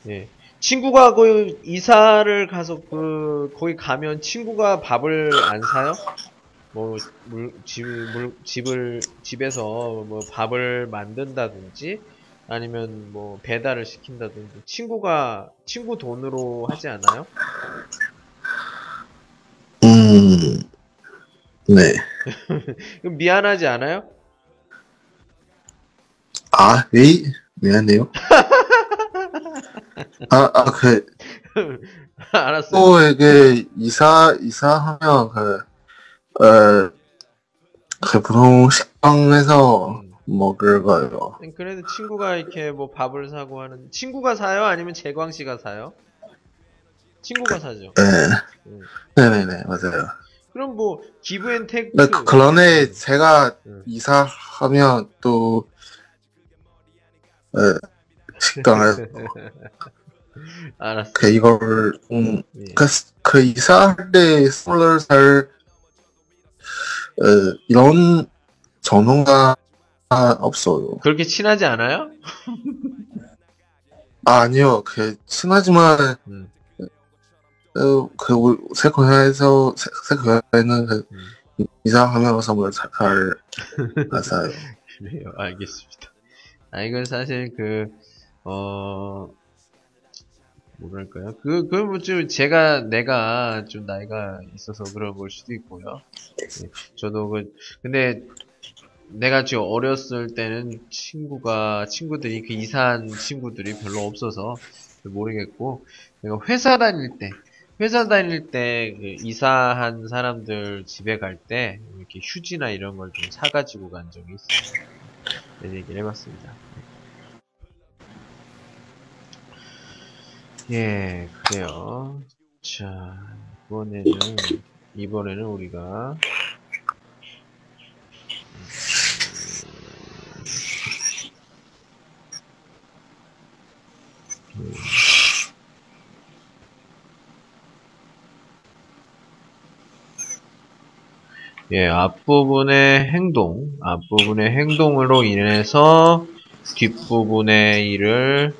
예 친구가 그 이사를 가서 그 거기 가면 친구가 밥을 안 사요? 뭐 물, 집, 물, 집을 집에서 뭐 밥을 만든다든지 아니면 뭐 배달을 시킨다든지 친구가 친구 돈으로 하지 않아요? 음, 네. [laughs] 그럼 미안하지 않아요? 아, 왜, 미안해요. [laughs] 아, 아, 그, [laughs] 알았어요. 또, 이게, 이사, 이사하면, 그, 어, 그, 보통 식당에서 음. 먹을 거예요. 그래도 친구가 이렇게 뭐 밥을 사고 하는 친구가 사요? 아니면 재광 씨가 사요? 친구가 사죠. 네. 음. 네네네, 맞아요. 그럼 뭐 기브앤테이크 네, 그- 그런데 제가 음. 이사하면 또, 어, 식당을, [laughs] 알았어. 그, 이걸, 음, 예. 그, 그 이사할 때 선물을 살, 어, 이런 전문가 없어요. 그렇게 친하지 않아요? 아, 아니요. 그, 친하지만, 음. 어, 그, 세코야에서, 세- 세코야에는 그, 음. 이사하면 선물 잘, 잘, 안 사요. [laughs] 그래요. 알겠습니다. 아 이건 사실 그 어. 뭐랄까요? 그, 그, 뭐, 좀, 제가, 내가 좀 나이가 있어서 그런 걸 수도 있고요. 예, 저도 그, 근데, 내가 지금 어렸을 때는 친구가, 친구들이, 그 이사한 친구들이 별로 없어서 모르겠고, 내가 회사 다닐 때, 회사 다닐 때, 그 이사한 사람들 집에 갈 때, 이렇게 휴지나 이런 걸 좀 사가지고 간 적이 있어요. 네, 얘기를 해봤습니다. 예, 그래요. 자, 이번에는, 이번에는 우리가, 음, 예, 앞부분의 행동, 앞부분의 행동으로 인해서 뒷부분의 일을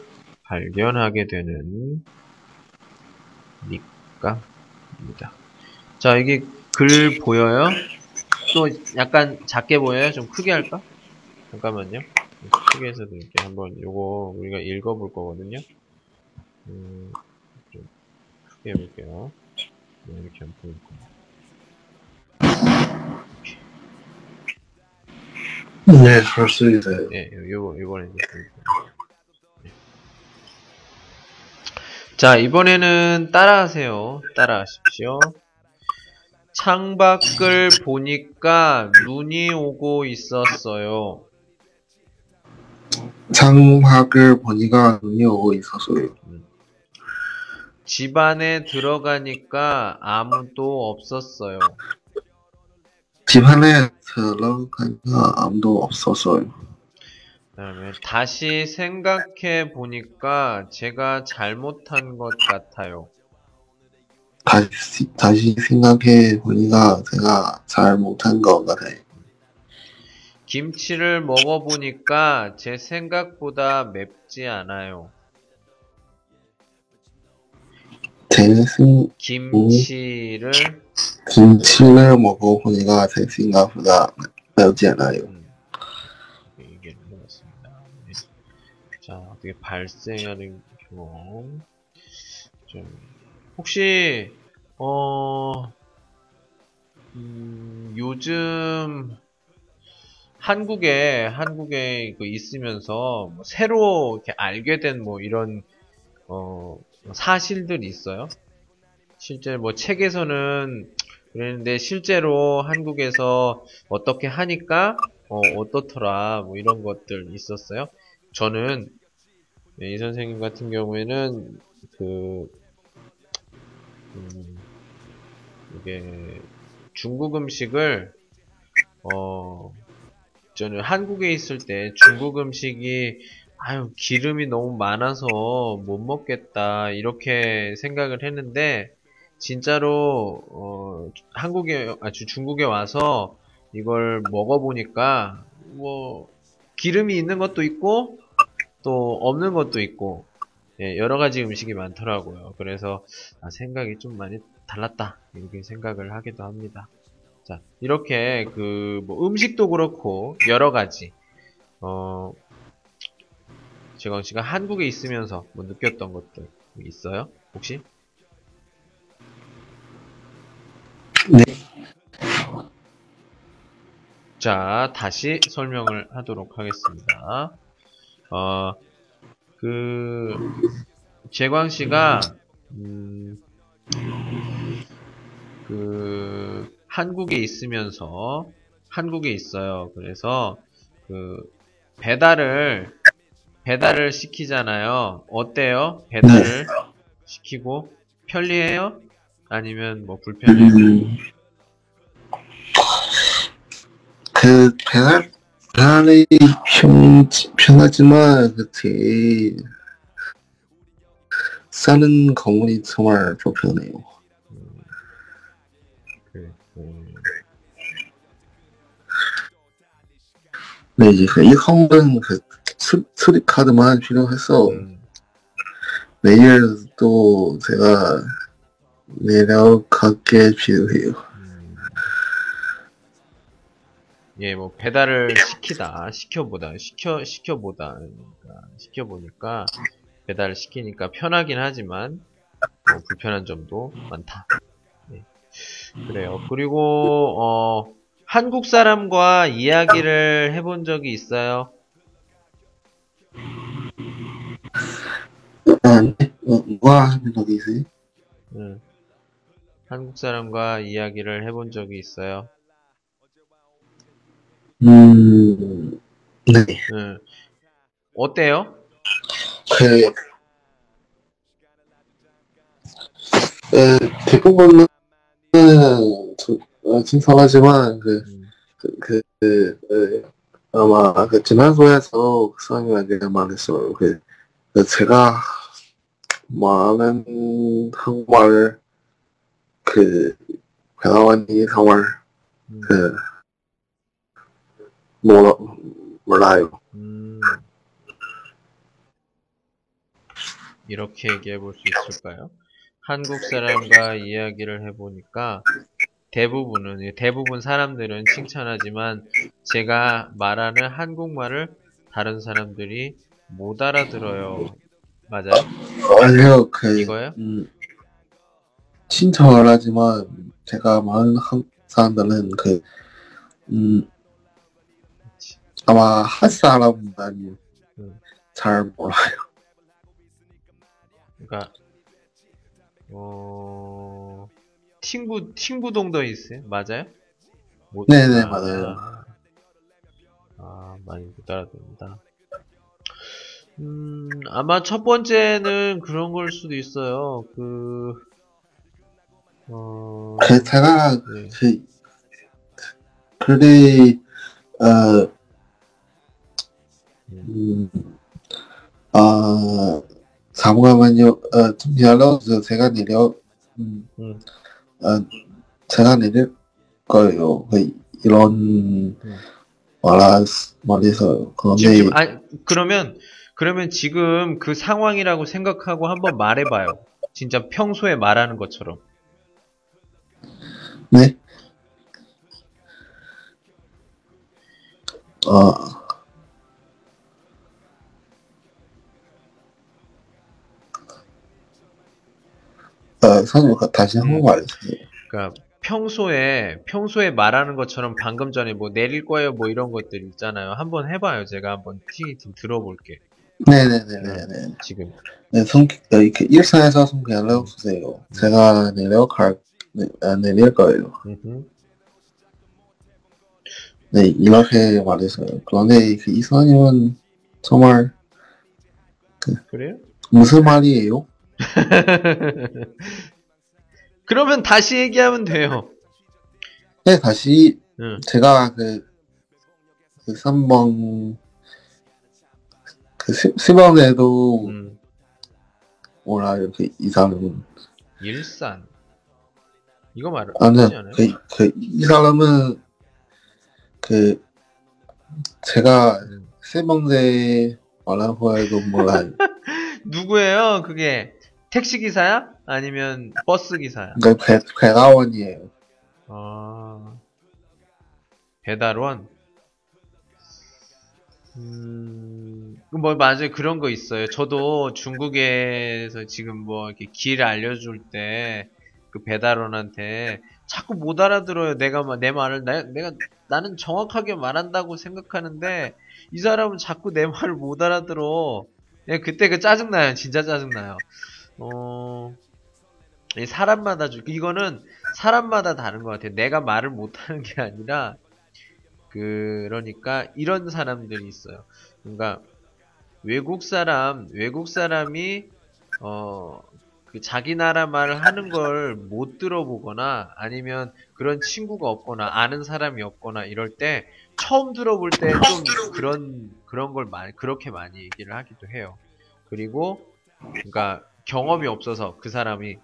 발견하게 되는 니까입니다. 자, 이게 글 보여요? 또 약간 작게 보여요? 좀 크게 할까? 잠깐만요. 크게 해서 드릴게요. 한번 요거 우리가 읽어볼 거거든요. 음, 좀 크게 해볼게요. 네, 이렇게 하면 보일 거예요. 네, 그럴 수 있어요. 예, 요, 요거, 요거는 이제 보일 거예요. 네. 자, 이번에는 따라하세요. 따라하십시오. 창밖을 보니까 눈이 오고 있었어요. 창밖을 보니까 눈이 오고 있었어요. 집 안에 들어가니까 아무도 없었어요. 집 안에 들어가니까 아무도 없었어요. 그다음에 다시 생각해 보니까 제가 잘못한 것 같아요. 다시, 다시 생각해 보니까 제가 잘 못한 것 같아요. 김치를 먹어보니까 제 생각보다 맵지 않아요. 제 생, 김치를 김치를 먹어보니까 제 생각보다 매우지 않아요. 어떻게 발생하는 경험 좀 혹시 어 음, 요즘 한국에 한국에 그 있으면서 뭐 새로 이렇게 알게 된 뭐 이런 어 사실들이 있어요. 실제 뭐 책에서는 그랬는데 실제로 한국에서 어떻게 하니까 어 어떻더라 뭐 이런 것들 있었어요. 저는 네, 이 선생님 같은 경우에는 그 음, 이게 중국 음식을 어 저는 한국에 있을 때 중국 음식이 아유 기름이 너무 많아서 못 먹겠다 이렇게 생각을 했는데 진짜로 어 한국에 아 주- 중국에 와서 이걸 먹어보니까 뭐 기름이 있는 것도 있고 또 없는 것도 있고 예, 여러 가지 음식이 많더라고요. 그래서 아, 생각이 좀 많이 달랐다 이렇게 생각을 하기도 합니다. 자 이렇게 그 뭐 음식도 그렇고 여러 가지 어 재광 씨가 한국에 있으면서 뭐 느꼈던 것들 있어요? 혹시? 네. 자, 다시 설명을 하도록 하겠습니다. 어, 그, 재광 씨가, 음, 그, 한국에 있으면서, 한국에 있어요. 그래서, 그, 배달을, 배달을 시키잖아요. 어때요? 배달을 시키고, 편리해요? 아니면 뭐 불편해요? 음, 그 배달 배달이 편 편하지만 그때 사는 건물이 정말 불편해요. 네 이제 그이 건물은 그 수, 수리 카드만 필요해서 음, 내일 또 제가 내려가게 필요해요. 예, 뭐 배달을 시키다, 시켜보다, 시켜 시켜보다, 그러니까 시켜보니까 배달을 시키니까 편하긴 하지만 뭐 불편한 점도 많다. 예, 그래요. 그리고 어, 한국 사람과 이야기를 해본 적이 있어요? 아, 네? 어, 누가 하는 적이 있어요? 응. 한국 사람과 이야기를 해본 적이 있어요? 음, 네. 응. 어때요? 그, 에, 대부분은, 좀, 어, 신선하지만, 그, 음, 그, 그, 그, 에, 아마, 그, 지난소에서 그 수학이가 말했어요. 그, 그, 제가 많은 한국말, 그, 회화원이 정말, 음, 그, 몰라, 몰라요. 음. 이렇게 얘기해 볼 수 있을까요? 한국 사람과 이야기를 해보니까 대부분은, 예, 대부분 사람들은 칭찬하지만 제가 말하는 한국말을 다른 사람들이 못 알아들어요. 맞아요? 아니요, 그, 이거요? 음, 신청을 하지만 제가 많은 한국 사람들은 그, 음, 아마 한 사람만 음. 잘 몰라요. 그러니까 어 팅부 팅부동도 있어요? 맞아요? 못- 네네, 아, 맞아요. 아 많이 못 알아듣는다. 음 아마 첫 번째는 그런 걸 수도 있어요. 그 어, 그 제가 네. 그 그래 어 음, 아. 어, 음, 음. 거예요. 그 이런 말하 말해서 그런데 지금 아 그러면 그러면 지금 그 상황이라고 생각하고 한번 말해봐요. 진짜 평소에 말하는 것처럼. 네. 어. 어, 선생님, 그 다시 한번 말해주세요. 그러니까 평소에 평소에 말하는 것처럼 방금 전에 뭐 내릴 거예요 뭐 이런 것들 있잖아요. 한번 해봐요. 제가 한번 티좀 들어볼게. 네네네네네. 지금 네, 성, 어, 이렇게 일산에서 성기 연락주세요. 제가 내려 갈, 네, 아, 내릴 거예요. 음흠. 네, 이렇게 말했어요. 그런데 그 이사님은 정말 그래요? 무슨 말이에요? [laughs] 그러면 다시 얘기하면 돼요. 네, 다시 응. 제가 그, 그 3번, 그 시, 시범에도 음, 뭐라 이렇게 이 사람은 일산. 이거 말을 아니요 않아요? 그, 그, 이 사람은 그 제가 음. 세 번째 말하고 해도 몰라요. [laughs] 누구예요? 그게 택시 기사야? 아니면 버스 기사야? 그 배, 배가원이에요. 아, 배달원? 음, 뭐, 맞아요. 그런 거 있어요. 저도 중국에서 지금 뭐, 이렇게 길 알려줄 때, 그 배달원한테 자꾸 못 알아들어요. 내가, 마- 내 말을, 나, 내가, 나는 정확하게 말한다고 생각하는데, 이 사람은 자꾸 내 말을 못 알아들어. 예, 그때 그 짜증나요. 진짜 짜증나요. 어, 이 사람마다, 주- 이거는 사람마다 다른 것 같아요. 내가 말을 못하는 게 아니라, 그러니까 이런 사람들이 있어요. 그러니까 외국 사람, 외국 사람이 어, 그 자기 나라 말을 하는 걸 못 들어보거나 아니면 그런 친구가 없거나 아는 사람이 없거나 이럴 때 처음 들어볼 때 좀 그런 그런 걸 많이 그렇게 많이 얘기를 하기도 해요. 그리고 그러니까 경험이 없어서 그 사람이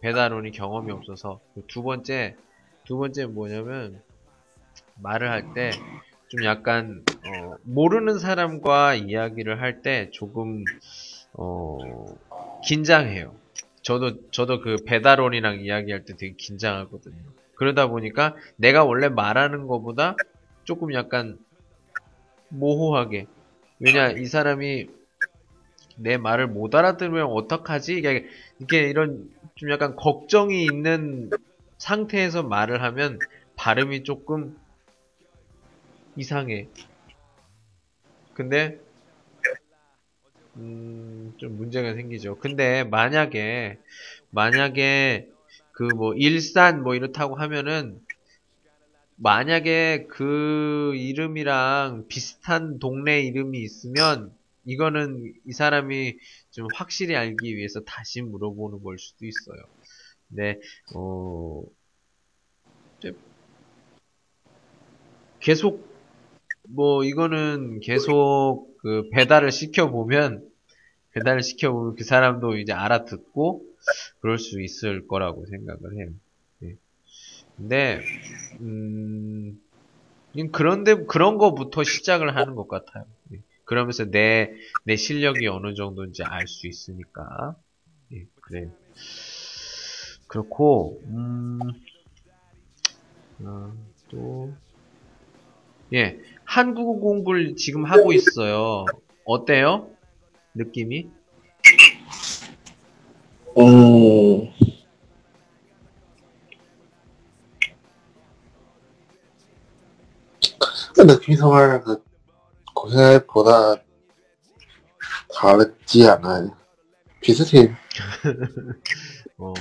배달원이 경험이 없어서 그두 번째 두 번째 뭐냐면 말을 할 때 좀 약간 어, 모르는 사람과 이야기를 할 때 조금 어, 긴장해요. 저도 저도 그 배달원이랑 이야기할 때 되게 긴장하거든요. 그러다 보니까 내가 원래 말하는 것보다 조금 약간 모호하게 왜냐 이 사람이 내 말을 못 알아들으면 어떡하지? 이게, 이런 좀 약간 걱정이 있는 상태에서 말을 하면 발음이 조금 이상해. 근데 음, 좀 문제가 생기죠. 근데 만약에 만약에 그 뭐 일산 뭐 이렇다고 하면은 만약에 그 이름이랑 비슷한 동네 이름이 있으면 이거는 이 사람이 좀 확실히 알기 위해서 다시 물어보는 걸 수도 있어요. 근데 어 이제 계속 뭐 이거는 계속 그 배달을 시켜 보면 배달을 시켜 보면 그 사람도 이제 알아듣고 그럴 수 있을 거라고 생각을 해요. 예. 근데 음 그런데 그런 거부터 시작을 하는 것 같아요. 예. 그러면서 내 내 실력이 어느 정도인지 알 수 있으니까 예, 그래요. 그렇고 음, 아, 또 예, 한국어 공부를 지금 하고 있어요. 어때요? 느낌이? 음, 느낌이 정말 그 고생보다 다르지 않아요. 비슷해요. [laughs] 어,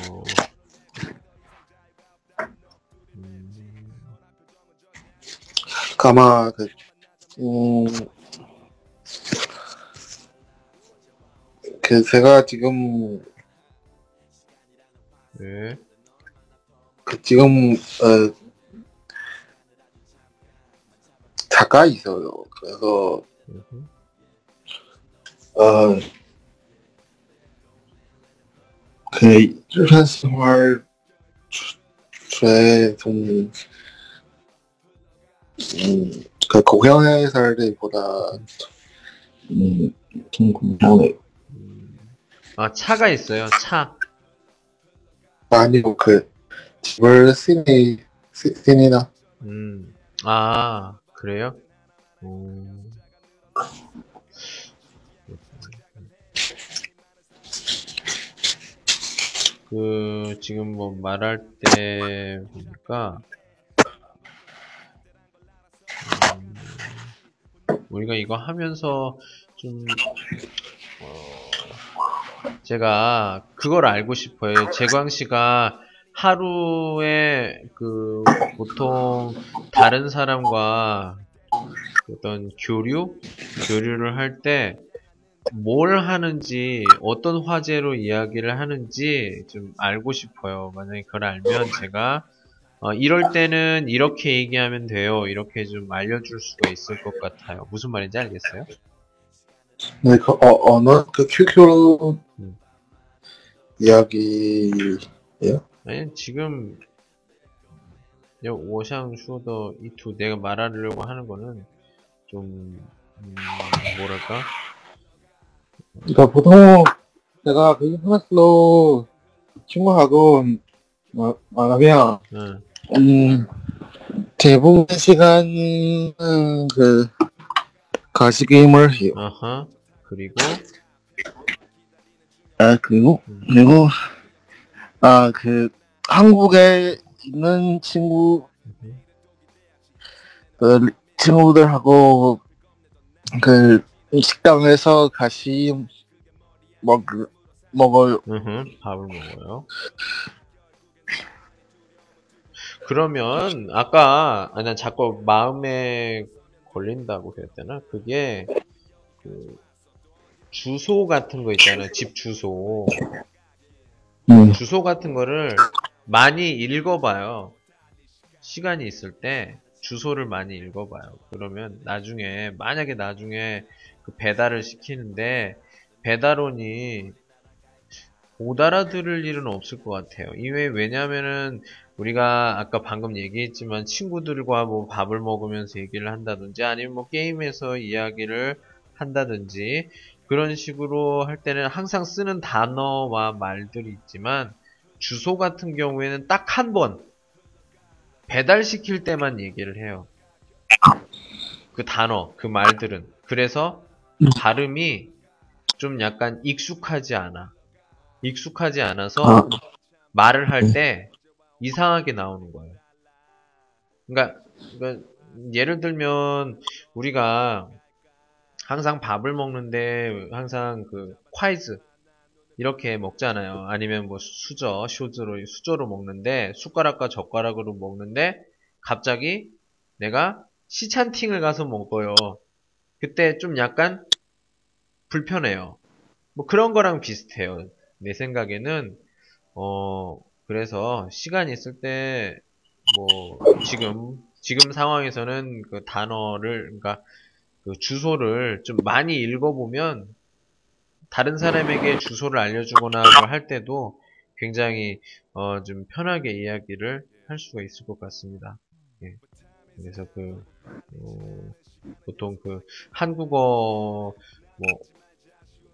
음, 아마 그, 음, 그 제가 지금 네, 그 지금 어 작가 있어요. 그래서. 어, 그 일반 생활 최 좀, 음, 그 고향에 살 때보다 음, 좀. 음. 아, 차가 있어요, 차. 아니요, 그 집을 시니 시니나 음, 아, 그래요? 음, 그 지금 뭐 말할 때 보니까 음, 우리가 이거 하면서 좀 어, 제가 그걸 알고 싶어요. 재광 씨가 하루에 그 보통 다른 사람과 어떤 교류 교류를 할 때 뭘 하는지 어떤 화제로 이야기를 하는지 좀 알고 싶어요. 만약에 그걸 알면 제가 어, 이럴 때는 이렇게 얘기하면 돼요. 이렇게 좀 알려줄 수가 있을 것 같아요. 무슨 말인지 알겠어요? 네, 그, 어, 어느, 그 QQ 음. 이야기, 아니 지금 요 워샹 슈더 이 두 내가 말하려고 하는 거는 좀 음, 뭐랄까 그러니까 보통 내가 그 베이징 플러스로 친구하고 말하면 응. 음, 대부분 시간은 그 가시 게임을 해요 아하 그리고 아 그리고 음. 그리고 아, 그, 한국에 있는 친구, 음, 그, 친구들하고, 그, 식당에서 같이 먹, 먹어요. 음흠, 밥을 먹어요. 그러면 아까 아, 난 자꾸 마음에 걸린다고 그랬잖아. 그게 그 주소 같은 거 있잖아. 집 주소. 음. 주소 같은 거를 많이 읽어봐요. 시간이 있을 때 주소를 많이 읽어봐요. 그러면 나중에, 만약에 나중에 그 배달을 시키는데 배달원이 못 알아들을 일은 없을 것 같아요. 이외에 왜냐면은 우리가 아까 방금 얘기했지만 친구들과 뭐 밥을 먹으면서 얘기를 한다든지 아니면 뭐 게임에서 이야기를 한다든지 그런 식으로 할 때는 항상 쓰는 단어와 말들이 있지만 주소 같은 경우에는 딱 한 번 배달시킬 때만 얘기를 해요. 그 단어, 그 말들은. 그래서 발음이 좀 약간 익숙하지 않아. 익숙하지 않아서 아. 말을 할 때 이상하게 나오는 거예요. 그러니까, 그러니까 예를 들면 우리가 항상 밥을 먹는데 항상 그 콰이즈 이렇게 먹잖아요. 아니면 뭐 수저, 쇼즈로 수저로 먹는데 숟가락과 젓가락으로 먹는데 갑자기 내가 시찬팅을 가서 먹어요. 그때 좀 약간 불편해요. 뭐 그런 거랑 비슷해요. 내 생각에는 어 그래서 시간 있을 때 뭐 지금 지금 상황에서는 그 단어를 그러니까 그 주소를 좀 많이 읽어보면 다른 사람에게 주소를 알려주거나 뭐할 때도 굉장히 어, 좀 편하게 이야기를 할 수가 있을 것 같습니다. 예. 그래서 그 어, 보통 그 한국어 뭐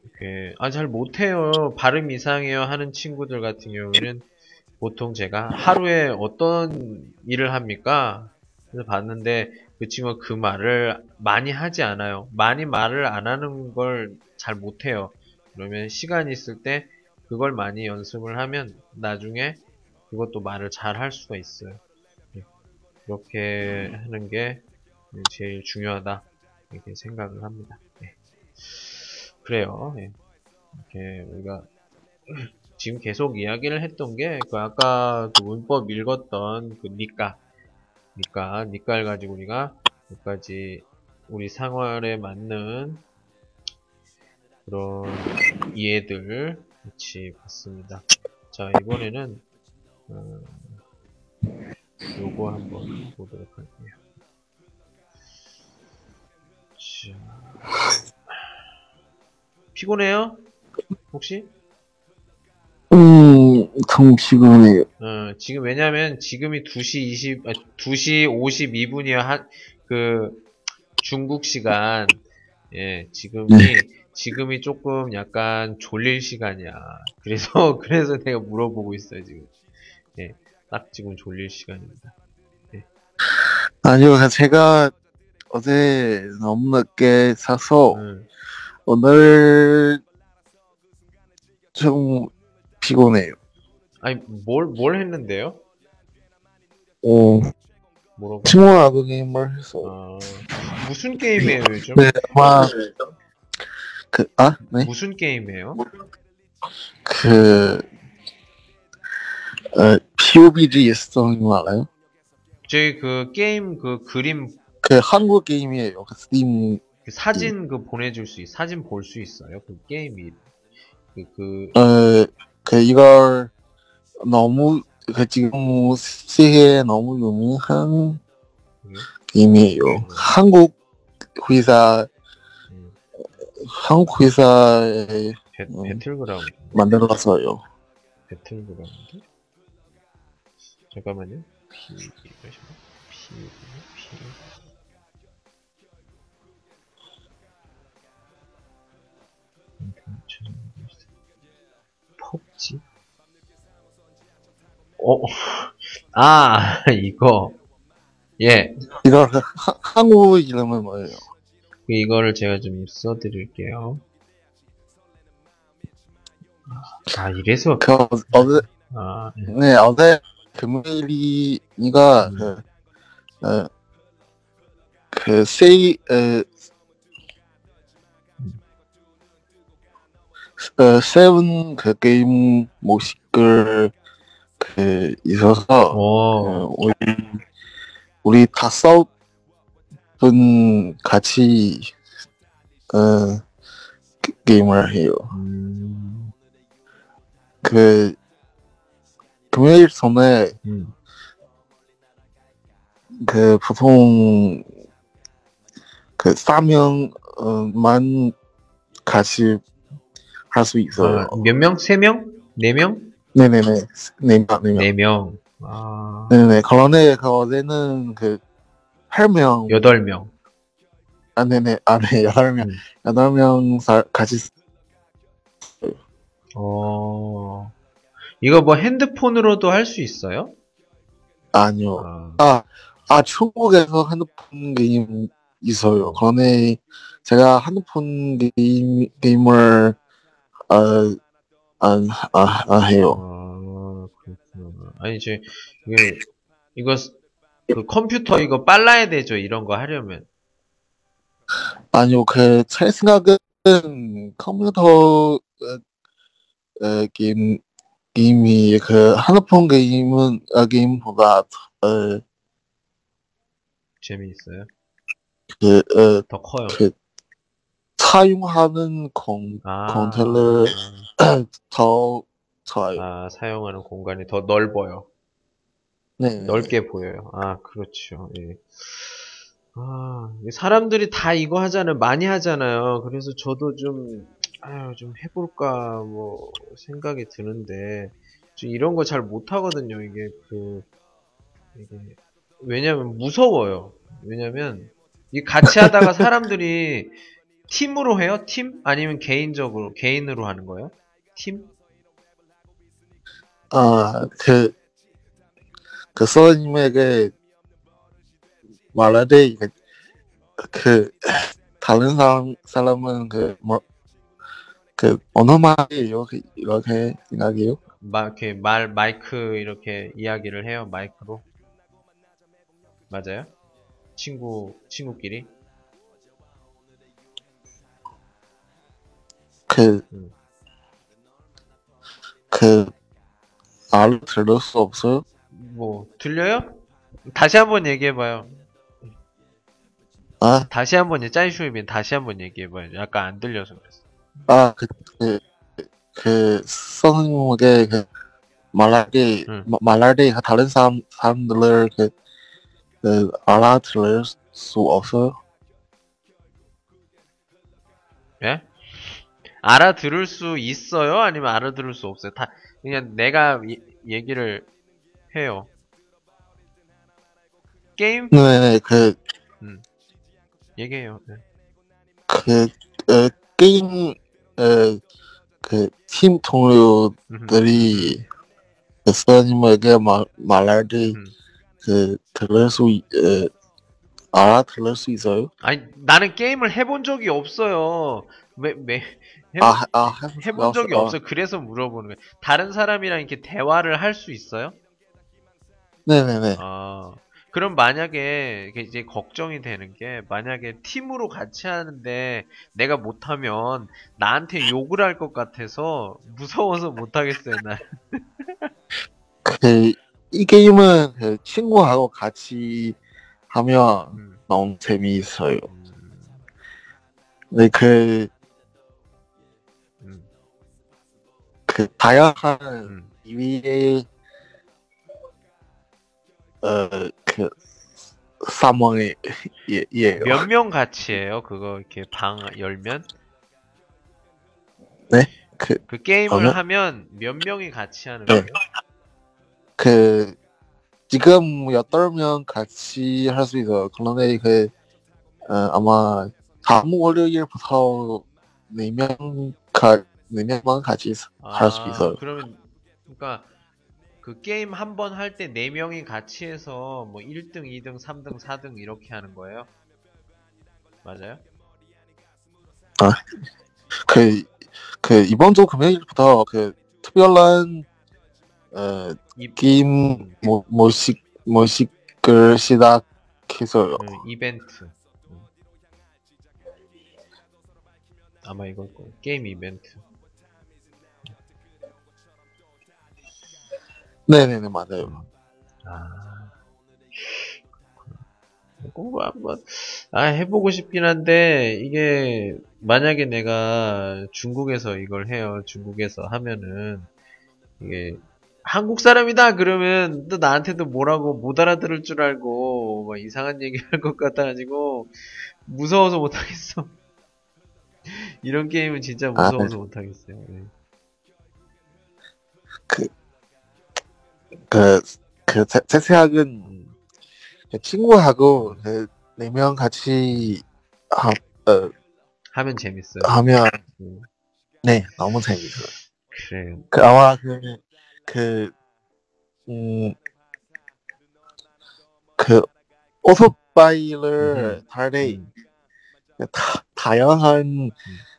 이렇게 아잘 못해요 발음 이상해요 하는 친구들 같은 경우에는 보통 제가 하루에 어떤 일을 합니까? 그래서 봤는데 그 친구가 그 말을 많이 하지 않아요. 많이 말을 안 하는 걸 잘 못해요. 그러면 시간이 있을 때 그걸 많이 연습을 하면 나중에 그것도 말을 잘 할 수가 있어요. 예. 그렇게 하는 게 제일 중요하다. 이렇게 생각을 합니다. 예. 그래요. 예. 이렇게 우리가 지금 계속 이야기를 했던 게 그 아까 그 문법 읽었던 그 니까 니까 니까를 가지고 우리가 몇 가지 우리 생활에 맞는 그런 이해들 같이 봤습니다. 자 이번에는 어, 요거 한번 보도록 할게요. 자, 피곤해요? 혹시? 음, 좀 피곤해요. 어, 지금 왜냐면 지금이 2시 20, 아, 2시 52분이야. 한, 그, 중국 시간. 예, 지금이, 지금이 조금 약간 졸릴 시간이야. 그래서, [laughs] 그래서 내가 물어보고 있어요, 지금. 예, 딱 지금 졸릴 시간입니다. 아니요, 제가 어제 너무 늦게 자서 음, 오늘 좀 피곤해요. 아니 뭘 뭘 했는데요? 어, 뭐라고? 팀워크 게임을 했어요. 아, 무슨 게임이에요 요즘? 네, 아마 그, 아, 네, 무슨 게임이에요? 그, 어, PUBG 성님 알아요? 저희 그 게임 그 그림 그 한국 게임이에요. 그 스팀, 그 사진 그 보내줄 수 있, 사진 볼 수 있어요? 그 게임이 그, 그 어, 그 이걸 너무 그 지금 세계에 너무 유명한 음. 게임이에요. 한국 회사 음, 한국 회사에 배, 음. 배틀그라운드 만들었어요. 배틀그라운드 잠깐만요 P 이것인가? P P 어, 아, [laughs] 이거. 예, 이거 그 하- 한국 이름은 뭐예요? 그 이거를 제가 좀 써드릴게요. 아, 이래서, 그 어- 어제 아, 예. 네 어제 금요일이니까 음. 그, 어, 그 세이 어, 어, 세븐 그 게임 모식을 그 있어서 어, 어, 우리 우리 다섯 분 같이 어 게- 게임을 해요. 음, 그 금요일 전에 음, 그 보통 그 사명만 같이 할 수 있어요. 아, 몇 명? 세 명? 네 명? 네네네. 네 명, 네 명. 네 명. 아, 네네 그 어제는 그 8명. 여덟 명. 아 네네. 아네. [laughs] 여덟 명. 음. 여덟 명 사- 같이 쓰- 어, 이거 뭐 핸드폰으로도 할 수 있어요? 아니요. 아, 아, 아 중국에서 핸드폰 게임 있어요. 그런데 제가 핸드폰 게임 게임을 어 안 아, 아, 해요 아, 그렇구나. 아니, 이제, 이게, 이거, 스- 그 컴퓨터 이거 빨라야 되죠, 이런 거 하려면. 아니요 그 제 생각은 컴퓨터 어, 어, 게임 게임이 그 핸드폰 게임은 어, 게임보다 어, 재미있어요? 그, 어, 더 커요. 그 사용하는 공, 아, 컨트롤 [clears throat] 더 좋아요. 아, 사용하는 공간이 더 넓어요. 네. 넓게 보여요. 아, 그렇죠. 예. 아, 사람들이 다 이거 하잖아요. 많이 하잖아요. 그래서 저도 좀, 아유, 좀 해볼까, 뭐, 생각이 드는데, 저 이런 거 잘 못하거든요. 이게, 그, 이게, 왜냐면 무서워요. 왜냐면, 이 같이 하다가 [laughs] 사람들이 팀으로 해요? 팀? 아니면 개인적으로, 개인으로 하는 거예요? 팀? 아, 그, 그 선생님에게 말할 때, 그, 다른 사람, 사람은 그, 뭐, 그, 어느 말이 이렇게, 이렇게 생각해요? 마, 이렇게 말, 마이크 이렇게 이야기를 해요, 마이크로. 맞아요? 친구, 친구끼리? 그, 음. 그, 알아들을 수 없어요? 뭐, 들려요? 다시 한번 얘기해봐요. 아, 다시 한번, 짜이슈이빈 다시 한번 얘기해봐요. 약간 안 들려서 그랬어. 아, 그, 그, 그, 선생님에게 그, 때, 응. 마- 때 다른 사람, 사람들을 그, 그, 알아들을 수 없어요? 알아들을 수 있어요? 아니면 알아들을 수 없어요? 다, 그냥 내가 이- 얘기를 해요. 게임? 네네, 그, 얘기해요. 네. 그, 어, 게임, 어, 그, 팀 동료들이 그 선생님에게 말, 말할 때, 음. 그, 들을 수, 있- 어, 알아들을 수 있어요? 아니, 나는 게임을 해본 적이 없어요. 매, 매, 해본, 아, 아, 해- 해본 적이 어, 없어. 그래서 물어보는 거예요. 다른 사람이랑 이렇게 대화를 할 수 있어요? 네네네. 아, 그럼 만약에 이제 걱정이 되는 게 만약에 팀으로 같이 하는데 내가 못하면 나한테 욕을 할 것 같아서 무서워서 못하겠어요, 나. [laughs] 그, 이 게임은 그 친구하고 같이 하면 음, 너무 재미있어요. 음, 네, 그, 그 다양한 음. 위의 어그 상황이 예, 예. 몇 명 같이 해요? 그거 이렇게 방 열면? 네? 그, 그 게임을 그러면? 하면 몇 명이 같이 하는 네. 거예요? 그 지금 여덟 명 같이 할 수 있어요. 그런데 그 어, 아마 다음 월요일부터 네명 같이 4명만 같이 할수 있어요. 그러면 그러니까 그 게임 한 번 할 때 네 명이 같이 해서 뭐 1등, 2등, 3등, 4등 이렇게 하는 거예요? 맞아요? 아, 그, 그 이번 주 금요일부터 그 특별한 어, 이, 게임 음. 모, 모식 모식을 시작했어요. 음, 이벤트. 음. 아마 이거 게임 이벤트. 네네네, 맞아요. 아. 꼭 한번 아 해보고 싶긴 한데 이게 만약에 내가 중국에서 이걸 해요 중국에서 하면은 이게 한국 사람이다 그러면 또 나한테도 뭐라고 못 알아들을 줄 알고 막 이상한 얘기 할 것 같아가지고 무서워서 못하겠어 [laughs] 이런 게임은 진짜 무서워서 못하겠어요 네. 그, 그, 음. 그 친구하고 그, 네명 같이 하, 어, 하면 재밌어요 하면, 음. 네, 너무 재밌어요. 그래요 그, 아마 그, 그, 음, 그, 오토바이를 음. 탈 때, 음. 다, 다양한, 스-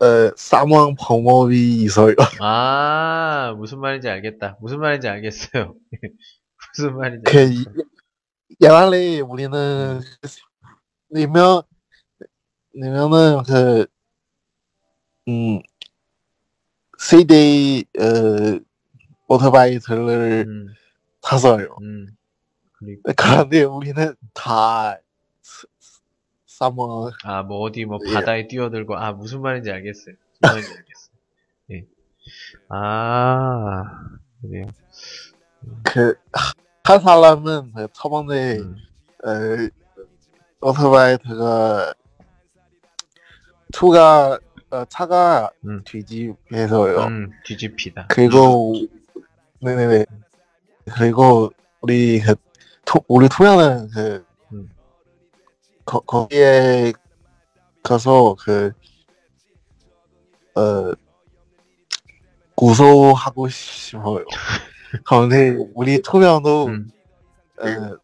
스- 어, 사망 방법이 있어요. [laughs] 아, 무슨 말인지 알겠다. 무슨 말인지 알겠어요. [laughs] 무슨 말인지 그, 알겠어. 옛날에 우리는, 네 명, 네 명은 그, 음, 세대, 어, 오토바이들을 음, 탔어요. 음. 그런데 우리는 다 사- 사망 아, 뭐 어디 뭐 예. 바다에 뛰어들고, 아, 무슨 말인지 알겠어요. 무슨 말인지 알겠어요. 예. 아, 그래요. 그, 한 사람은 그 처음에, 음, 어, 오토바이가, 투가, 어, 차가 음. 뒤집혀서요. 음, 뒤집히다. 그리고, 네네네. 그리고, 우리, 그, 투, 우리 투명은 그, 음. 거, 거기에 가서 그, 어, 구소하고 싶어요. [laughs] 그런데 우리 투명도, 음, 어,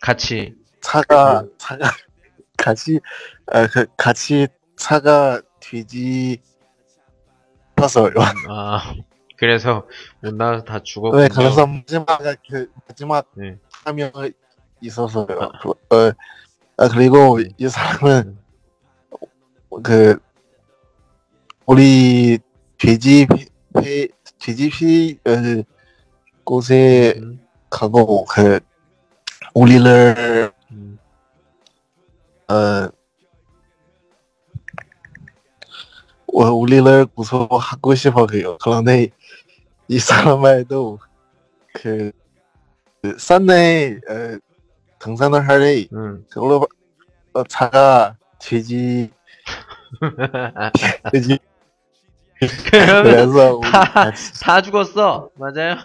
같이, 차가 차가 [laughs] 같이 아, 그 같이 차가 뒤집었어요. 아, 그래서 못 나와서 다 죽었군요. 네, 그래서 마지막 그 마지막 네. 한명 있었어요. 그, 어, 아, 그리고 이 사람은 그 우리 뒤집 회 뒤집히 어, 곳에 음, 가고 그 우리를 음, 어, 어, 우리를 구속하고 싶어요. 그런데 이 사람말도 그, 그 산에 어, 등산을 할때 음. 그걸로 어, 차가 뒤지 [laughs] 그러면 그래서 우리 다- 같이 다 죽었어. 맞아요?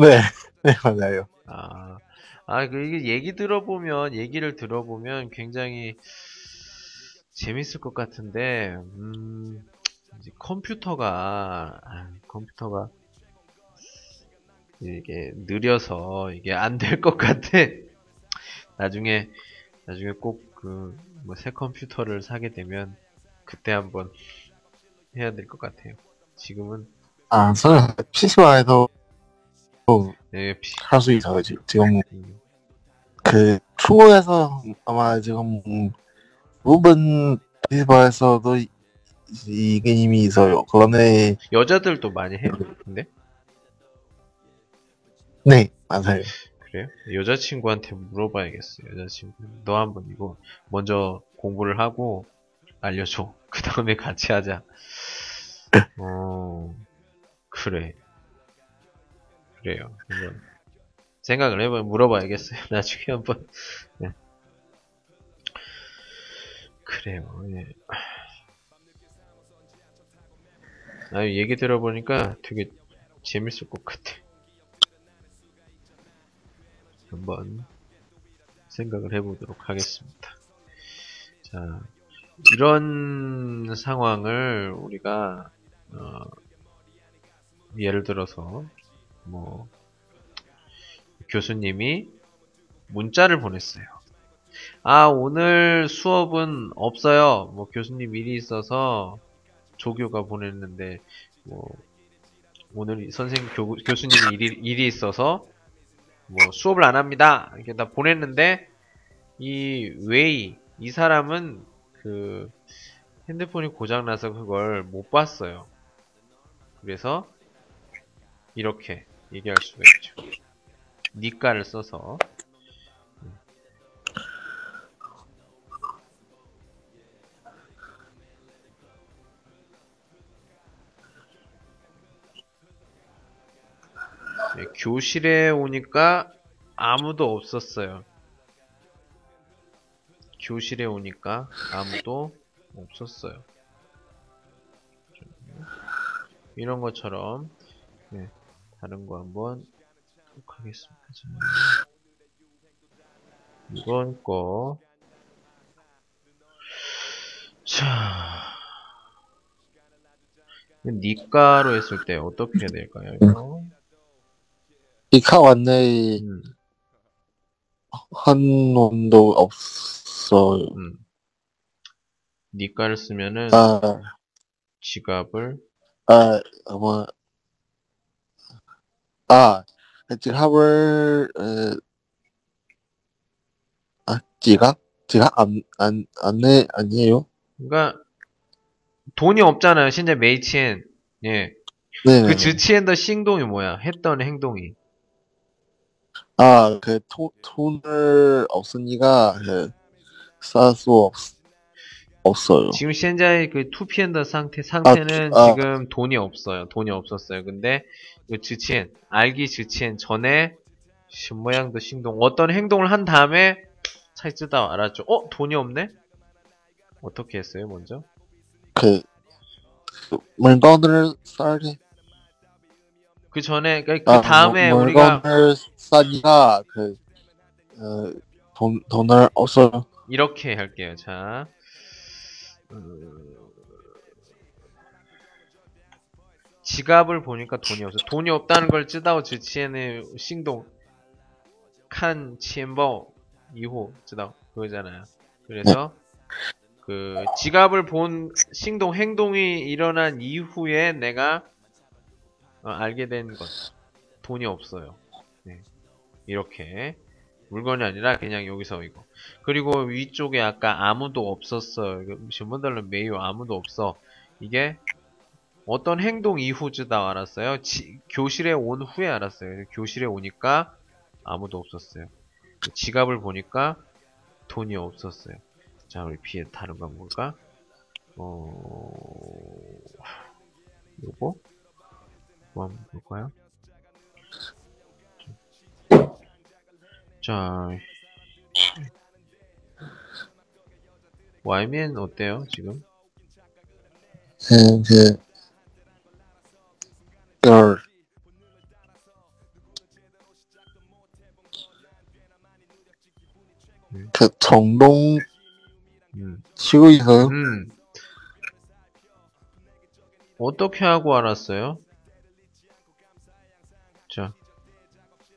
네, 네 맞아요. 아, 아, 그, 이게 얘기 들어보면, 얘기를 들어보면 굉장히 재밌을 것 같은데, 음, 이제 컴퓨터가, 아, 컴퓨터가 이게 느려서 이게 안 될 것 같아. 나중에, 나중에 꼭 그 뭐 새 컴퓨터를 사게 되면 그때 한번 해야 될 것 같아요. 지금은 아, 저는 PC방에서 네, 피, 할수 있어요. 지- 지금 음, 그 중국에서 아마 지금 부분 PC방에서도 이- 이게 이미 있어요. 그런데 여자들도 많이 해요. 근데 네 맞아요. 그래요? 여자친구한테 물어봐야겠어요. 여자친구, 너 한번 이거 먼저 공부를 하고 알려줘. [laughs] 그 다음에 같이 하자. 어, 그래. 그래요. 한번 생각을 해봐, 물어봐야겠어요. [laughs] 나중에 한번. 네. 그래요. 예. 아, 얘기 들어보니까 되게 재밌을 것 같아. 한번 생각을 해보도록 하겠습니다. 자, 이런 상황을 우리가 어, 예를 들어서 뭐 교수님이 문자를 보냈어요. 아, 오늘 수업은 없어요. 뭐 교수님 일이 있어서 조교가 보냈는데 뭐 오늘 선생님 교, 교수님 일이, 일이 있어서 뭐 수업을 안 합니다. 이렇게 다 보냈는데 이 웨이 이 사람은 그 핸드폰이 고장 나서 그걸 못 봤어요. 그래서 이렇게 얘기할 수가 있죠. 니까를 써서 네, 교실에 오니까 아무도 없었어요. 교실에 오니까 아무도 없었어요. 이런 것처럼 네, 다른 거 한번 하겠습니다. 자, 이번 거 자, 니가로 했을 때 어떻게 해야 될까요? 이거? 이 카 왔네 음, 한 놈도 없어요. 음. 니가를 쓰면은 아, 지갑을 아, 아마 아, 지갑을 에, 아, 지갑? 지갑 안, 안, 안내 아니에요? 그러니까 돈이 없잖아요. 신재 메이치엔. 예. 네. 그 지치엔더 행동이 뭐야? 했던 행동이. 아, 그 돈, 돈을 없으니까 그, 쌀수 없, 없어요. 지금 현재 그 투피엔더 상태 상태는 아. 지금 돈이 없어요. 돈이 없었어요. 근데 그 지치엔 알기 지치엔 전에 모양도 행동 어떤 행동을 한 다음에 차이 쓰다 알았죠. 어 돈이 없네. 어떻게 했어요 먼저? 그, 그 물건을 싸게 그러니까 그 전에 그 다음에 물, 우리가 물건을 싸니까 그 어, 돈, 돈을 없어 이렇게 할게요. 자. 음. 지갑을 보니까 돈이 없어. 돈이 없다는 걸 쯔다오 지치엔의 신동 칸 치엔버 2호 쯔다오 그거잖아요. 그래서 네. 그 지갑을 본 신동 행동이 일어난 이후에 내가 알게 된 것. 돈이 없어요. 네. 이렇게 물건이 아니라 그냥 여기서 이거. 그리고 위쪽에 아까 아무도 없었어. 신문달은 매우 아무도 없어. 이게 어떤 행동 이후즈다 알았어요. 지- 교실에 온 후에 알았어요. 교실에 오니까 아무도 없었어요. 지갑을 보니까 돈이 없었어요. 자, 우리 B의 다른 건 뭘까? 어, 요거? 뭐 한번 볼까요? 자, 와이면 어때요, 지금? 그, 그, 열, 그, 정동 음. 치고 있어요. 음. 어떻게 하고 알았어요?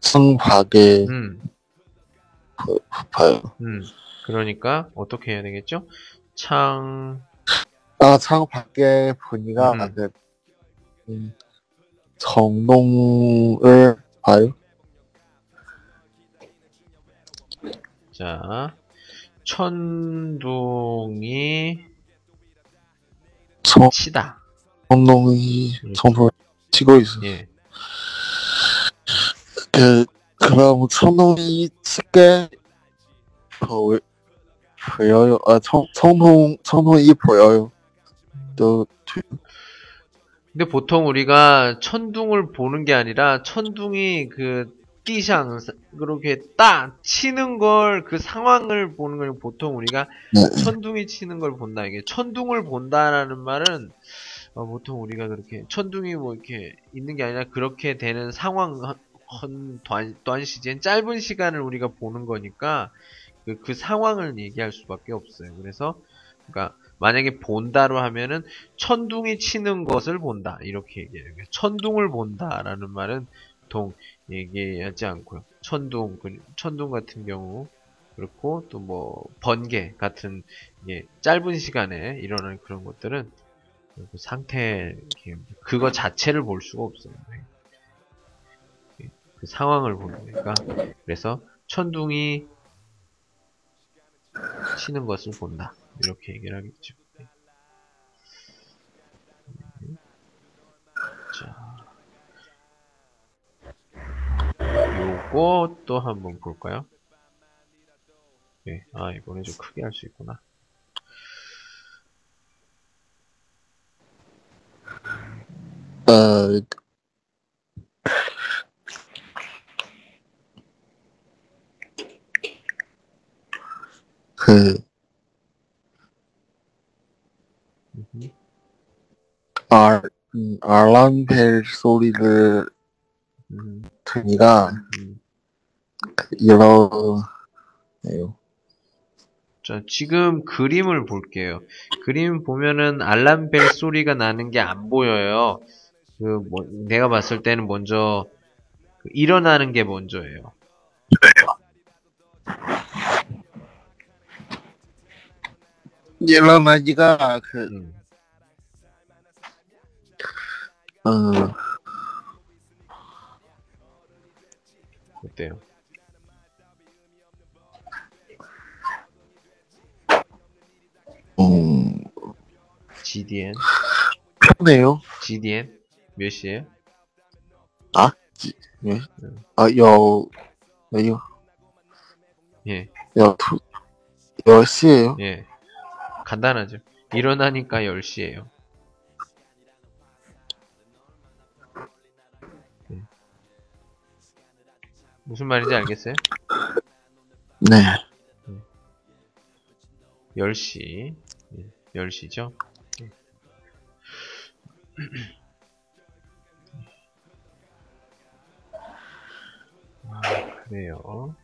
그 성박에 음, 봐요. 음. 그러니까 어떻게 해야 되겠죠? 창, 아, 창 밖에 보니까 음. 그 음, 정동을 봐요. 자, 천둥이 정, 치다. 정동이 정동 치고 있어. 예. 그 그럼 청동이 쉽게 보 보여요. 아, 청 청동 청동이 보여요. 또 근데 보통 우리가 천둥을 보는 게 아니라 천둥이 그 띠샹 그렇게 딱 치는 걸 그 상황을 보는 걸 보통 우리가 네. 천둥이 치는 걸 본다 이게 천둥을 본다라는 말은 어, 보통 우리가 그렇게 천둥이 뭐 이렇게 있는 게 아니라 그렇게 되는 상황 헌 단, 단 시간 짧은 시간을 우리가 보는 거니까 그, 그 상황을 얘기할 수밖에 없어요. 그래서 그러니까 만약에 본다로 하면은 천둥이 치는 것을 본다 이렇게 얘기해요. 천둥을 본다라는 말은 보통 얘기하지 않고요. 천둥 그- 천둥 같은 경우 그렇고 또 뭐 번개 같은 예, 짧은 시간에 일어나는 그런 것들은 그 상태 그거 자체를 볼 수가 없어요. 예, 그 상황을 보는 거니까 그래서 천둥이 치는 것을 본다 이렇게 얘기를 하겠죠. 자, 요거 또 한번 볼까요? 예, 아 이번에 좀 크게 할 수 있구나. 어, 그. 알, 음, 알람벨 소리를 음, 들으니까 음. 이러네요. 자, 지금 그림을 볼게요. 그림 보면은 알람벨 소리가 나는 게 안 보여요. 그, 뭐, 내가 봤을 때는 먼저, 그 일어나는 게 먼저예요. 일어나기가 그, 음. 어, 어때요? 음, GDN? 편해요. GDN? 몇 시에요? 예? 아, 여, 여, 예, 여, 두, 10시에요. 예. 간단하죠. 일어나니까 10시에요. 예. 무슨 말인지 알겠어요? 네. 10시. 예, 10시죠? 아, 그래요.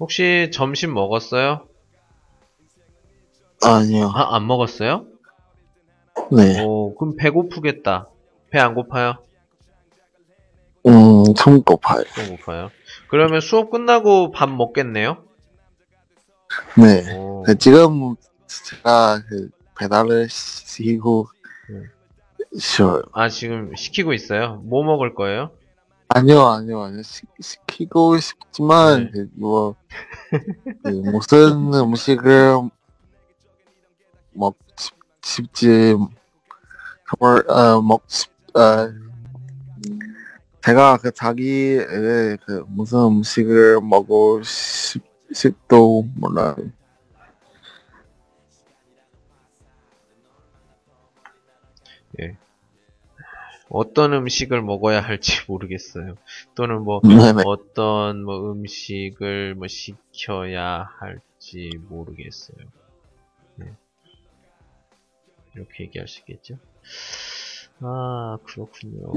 혹시 점심 먹었어요? 아니요. 아, 안 먹었어요? 네. 오, 그럼 배고프겠다. 배 안 고파요? 음, 좀 고파요. 좀 고파요. 그러면 수업 끝나고 밥 먹겠네요? 네. 오, 그 지금 제가 그 배달을 시키고 쉬어요. 아, 지금 시키고 있어요? 뭐 먹을 거예요? 아니요, 아니요, 아니요. 시, 시 키고 싶지만, 뭐, 그 무슨 음식을 먹고 싶, 싶지, 정말, 어, 먹, 싶, 어, 제가 그 자기 의 그 무슨 음식을 먹고 싶, 싶도 몰라요. 어떤 음식을 먹어야 할지 [laughs] 모르겠어요. 또는 뭐 네네. 어떤 뭐 음식을 뭐 시켜야 할지 모르겠어요. 네. 이렇게 얘기할 수 있겠죠? 아 그렇군요.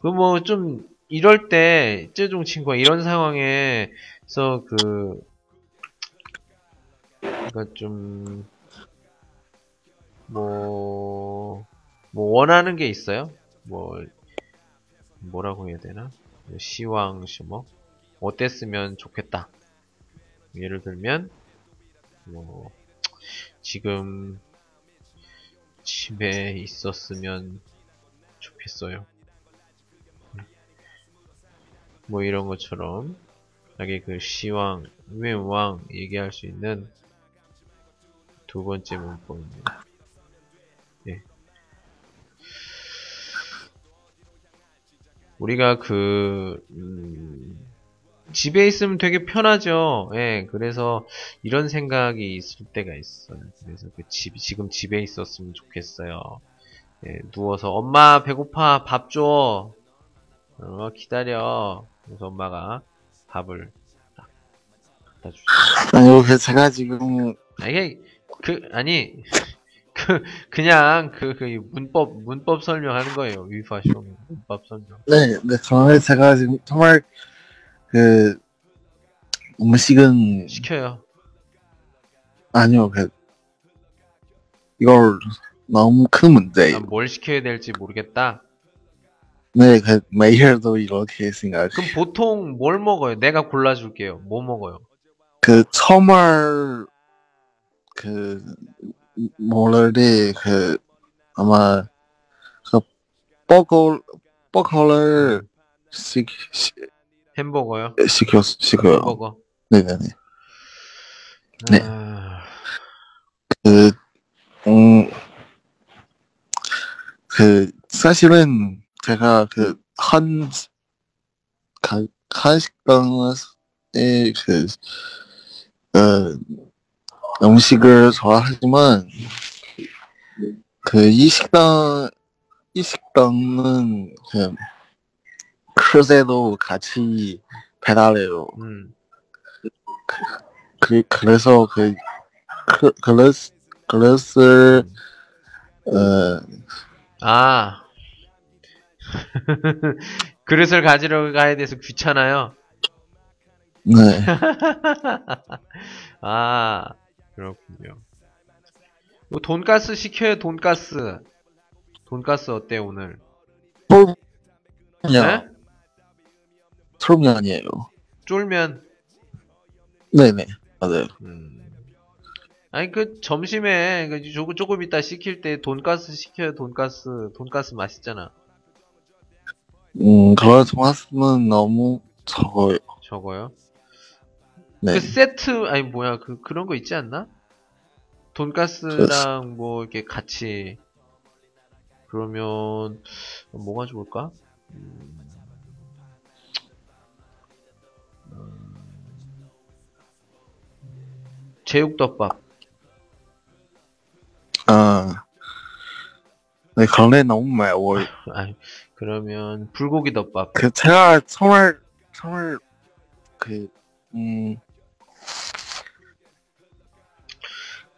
그 뭐 좀 이럴 때 쯔종 친구가 이런 상황에서 그 그러니까 좀 뭐, 뭐 원하는 게 있어요? 뭐 뭐라고 해야 되나? 뭐 시왕 시뭐 어땠으면 좋겠다. 예를 들면 뭐 지금 집에 있었으면 좋겠어요. 뭐 이런 것처럼 자기 그 시왕, 위왕 얘기할 수 있는 두 번째 문법입니다. 우리가 그 음, 집에 있으면 되게 편하죠. 예, 그래서 이런 생각이 있을 때가 있어요. 그래서 그 집, 지금 집에 있었으면 좋겠어요. 예, 누워서 엄마 배고파 밥 줘. 어, 기다려. 그래서 엄마가 밥을 딱 갖다 주죠. 아니요, 그 제가 지금 아, 이게 그 아니 그 그냥 그, 그 문법 문법 설명하는 거예요. 위파쇼 문법 설명. 네, 네, 저는 제가 지금 정말 그 음식은 시켜요. 아니요, 그 이걸 너무 큰 문제예요. 아, 뭘 시켜야 될지 모르겠다. 네, 그 매일도 이렇게 생각. 그럼 보통 뭘 먹어요? 내가 골라줄게요. 뭐 먹어요? 그 처음을 그 뭐를 그 아마 그 버거 버거를 시, 시, 햄버거요? 시켰 시켜요. 햄버거. 네네네. 네. 아, 그, 음, 그, 사실은 제가 그, 한, 가, 한식당에 그, 어, 음식을 좋아하지만, 그, 이 식당, 이 식당은 그, 크루제도 같이 배달해요. 음. 그, 그 래서 그, 그, 그래서, 그래서, 어, 아. [laughs] 그릇을 가지러 가야 돼서 귀찮아요. 네. [laughs] 아, 그렇군요. 뭐 돈가스 시켜요, 돈가스. 돈가스 어때, 오늘? 그냥, 네? 솔면이에요. 쫄면. 네네. 맞아요. 음. 아니, 그, 점심에, 그, 조금, 조금 이따 시킬 때 돈가스 시켜요, 돈가스. 돈가스 맛있잖아. 음, 그런 토마스는 너무 적어요. 저거요. 네. 그 세트, 아니, 뭐야, 그, 그런 거 있지 않나? 돈가스랑 뭐, 이렇게 같이. 그러면, 뭐가 좋을까? 음, 제육덮밥. 아, 네, 그런데 너무 매워요. [laughs] 아니, 그러면, 불고기 덮밥. 그, 제가 정말, 정말, 그, 음,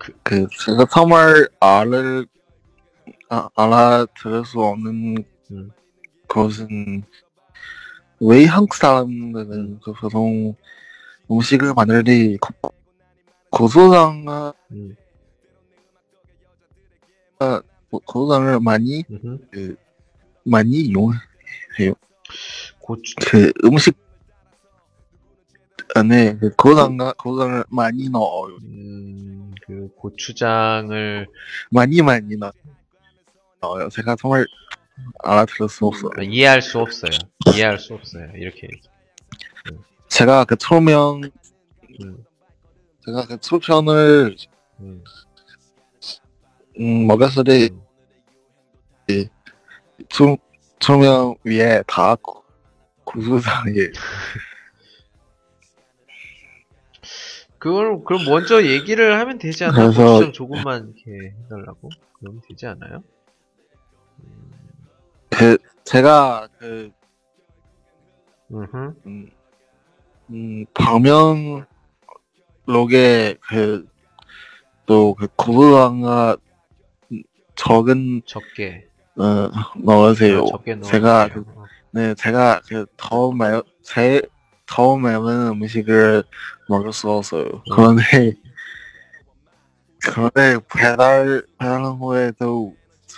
그- 그, 제가 정말 알을, 아, 알아들을 수 없는 음. 것은, 왜 한국 사람들은 그 보통 음식을 만들 때 고- 고소장을, 음, 고- 고소장을 많이, 음흠. 그, 많이 이용해요. 고추, 그 음식 안에 그 고당과 고당을 많이 넣어요. 음, 그, 고추장을, 많이 많이 넣- 넣어요. 제가 정말 알아들을 수 없어요. 아, 이해할 수 없어요. 이해할 수 없어요. 이렇게. 제가 그 초면 음, 제가 그 초편을 음, 음, 먹었을 때 음. 초, 초면 위에 다 고- 고소장이 [laughs] 그걸, 그럼 먼저 얘기를 하면 되지 않나? 그래서- 고추장 조금만 이렇게 해달라고? 그러면 되지 않아요? 제가 그 음흠. 음, 음, 방면 록에 그, 또, 그, 적은, 적게 어, 넣으세요. 어, 적게 넣어. 제가, 그, 네, 제가 그, 더 매, 제, 더 매운 음식을 먹을 수 없어요. 그런데, 그런데 배달, 배달 후에도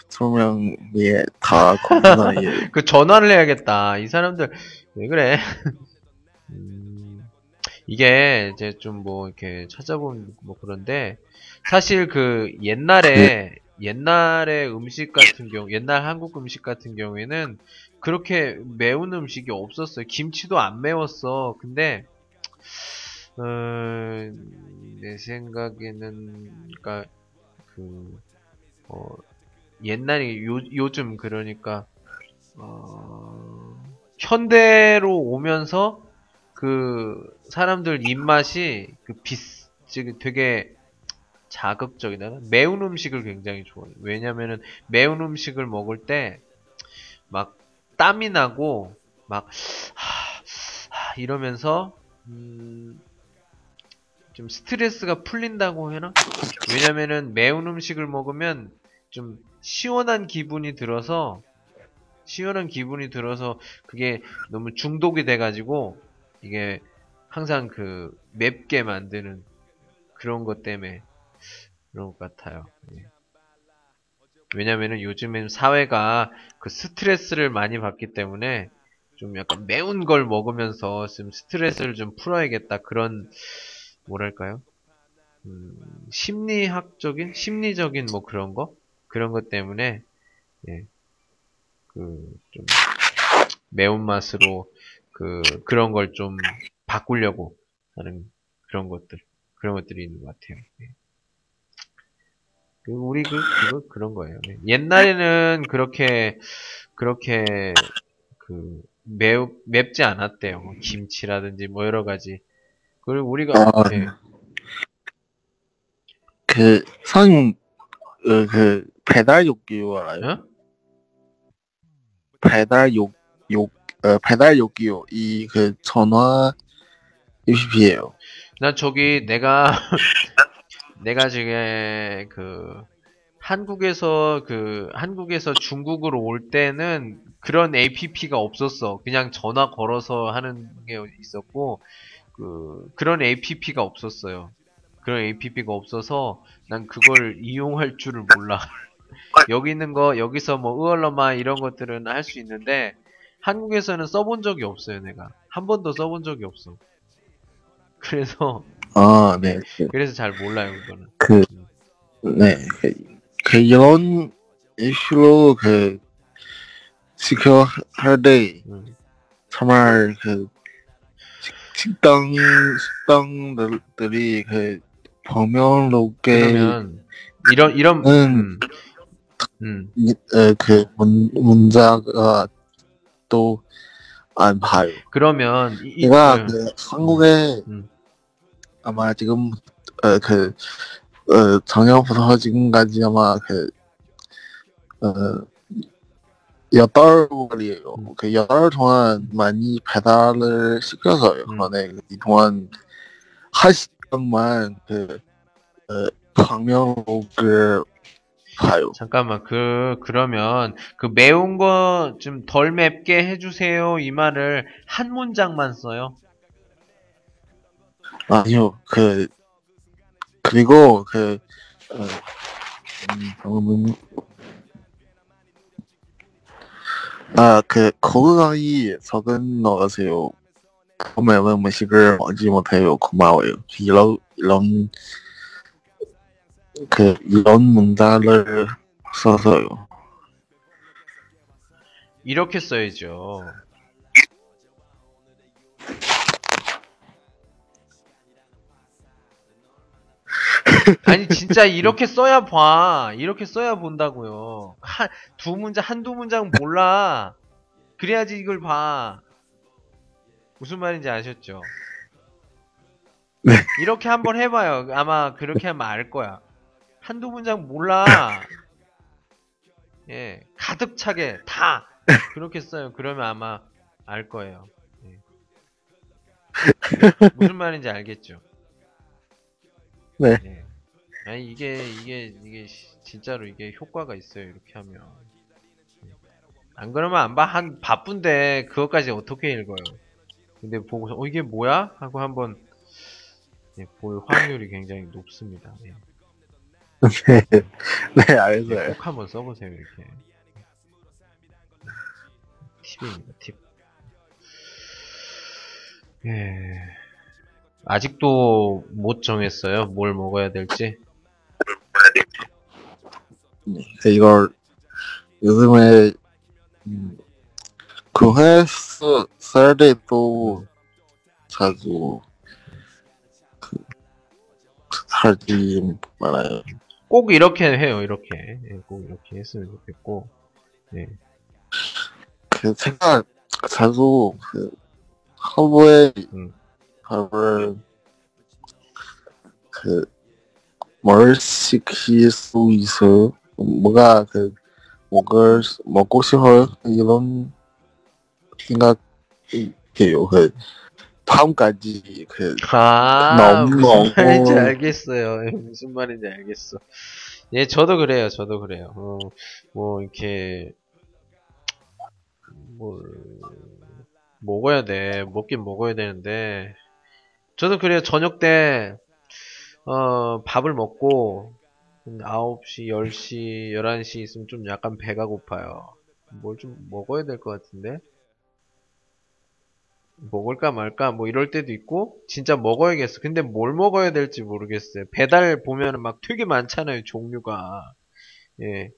설명에 다 건강이에요. [laughs] 그 전화를 해야겠다. 이 사람들 왜 그래? [laughs] 음, 이게 이제 좀 뭐 이렇게 찾아보면 뭐 그런데 사실 그 옛날에 옛날의 음식 같은 경우 옛날 한국 음식 같은 경우에는 그렇게 매운 음식이 없었어요. 김치도 안 매웠어. 근데 어, 내 생각에는 그러니까 그 어, 옛날에 요, 요즘 그러니까 어, 현대로 오면서 그 사람들 입맛이 그 비스 즉 되게 자극적이다. 매운 음식을 굉장히 좋아해요. 왜냐면은 매운 음식을 먹을 때 막 땀이 나고 막 하, 하, 이러면서 음, 좀 스트레스가 풀린다고 해나? 왜냐면은 매운 음식을 먹으면 좀 시원한 기분이 들어서 시원한 기분이 들어서 그게 너무 중독이 돼가지고 이게 항상 그 맵게 만드는 그런 것 때문에 그런 것 같아요. 예. 왜냐면은 요즘엔 사회가 그 스트레스를 많이 받기 때문에 좀 약간 매운 걸 먹으면서 좀 스트레스를 좀 풀어야겠다 그런 뭐랄까요? 음, 심리학적인 심리적인 뭐 그런 거 그런 것 때문에 예. 그 좀 매운 맛으로 그 그런 걸 좀 바꾸려고 하는 그런 것들 그런 것들이 있는 것 같아요. 예. 그 우리 그 그거 그런 거예요. 예. 옛날에는 그렇게 그렇게 그 매우 맵지 않았대요. 뭐 김치라든지 뭐 여러 가지. 그리고 우리가 아, 예. 그, 선, 어, 그, 배달 욕기요 알아요? 어? 배달 욕, 욕, 어, 배달 욕기요. 이, 그, 전화 UPP예요 난 저기 내가 [laughs] 내가 지금 그 한국에서 그 한국에서 중국으로 올 때는 그런 APP가 없었어. 그냥 전화 걸어서 하는 게 있었고 그 그런 APP가 없었어요. 그런 APP가 없어서 난 그걸 이용할 줄을 몰라. [laughs] 여기 있는 거 여기서 뭐 으얼러마 이런 것들은 할 수 있는데 한국에서는 써본 적이 없어요. 내가 한 번도 써본 적이 없어. 그래서 아, 네. 그, 그래서 잘 몰라요 그거는. 그, 네. 그, 그 이런 이슈로 그, 지켜 할 때, 음. 정말 그, 식- 식당, 식당들이 그, 범용롭게, 그러면 이런 이런 음. 음, 음. 이- 어, 그, 문, 문자가 또, 안 봐요. 그러면 이, 이- 제가 음, 그 한국에 음. 아마 지금 어, 그 어, 작년부터 지금까지 아마 그 어, 여덟 월이에요. 음. 그 여덟 동안 많이 배달을 시켜서요. 음. 그런데 이 동안 한 시간만 그 어, 방명록을 봐요. 잠깐만 그 그러면 그 매운 거 좀 덜 맵게 해주세요 이 말을 한 문장만 써요. 아니요, 그 그리고 그 어, 음, 방금 아그 거기까지 적은 넣으세요. 그러면 음식을 먹지 못해요. 고마워요. 이런 이런 그 이런 문자를 써서요. 이렇게 써야죠. 아니 진짜 [laughs] 이렇게 써야 봐. 이렇게 써야 본다고요. 한 두 문장 한두 문장 몰라. 그래야지 이걸 봐. 무슨 말인지 아셨죠? 네. 이렇게 한번 해봐요. 아마 그렇게 하면 알 거야. 한두 문장 몰라. [laughs] 예, 가득 차게 다 그렇게 써요. 그러면 아마 알 거예요. 예. [laughs] 무슨 말인지 알겠죠? 네. 예. 아니 이게 이게 이게 시- 진짜로 이게 효과가 있어요. 이렇게 하면. 예. 안 그러면 안 봐. 한 바쁜데 그것까지 어떻게 읽어요? 근데 보고서 어 이게 뭐야? 하고 한번 예, 볼 확률이 굉장히 높습니다. 예. [laughs] 네, 네, 예, 알겠어요. 꼭 한번 써보세요 이렇게 팁입니다 팁 예. 아직도 못 정했어요. 뭘 먹어야 될지. 네, 이걸 요즘에 음, 구해서 살 때도 자주 그 하지 말아요. 꼭 이렇게 해요 이렇게. 예, 꼭 이렇게 했으면 좋겠고. 그 제가 자주 그 허브에 음. 밥을 그뭘 시킬 수 있어. 뭐가 그 먹을 수- 먹고 싶어요 이런 생각해요. 그 다음까지 그 아 너무 무슨 말인지 너무- 알겠어요. 예, 무슨 말인지 알겠어. 예 저도 그래요. 저도 그래요. 어, 뭐 이렇게 뭘 먹어야 돼. 먹긴 먹어야 되는데 저도 그래요. 저녁 때 어, 밥을 먹고 한 9시 10시 11시 있으면 좀 약간 배가 고파요. 뭘 좀 먹어야 될 것 같은데? 먹을까 말까? 뭐 이럴 때도 있고 진짜 먹어야겠어. 근데 뭘 먹어야 될지 모르겠어요. 배달 보면은 막 되게 많잖아요 종류가. 예.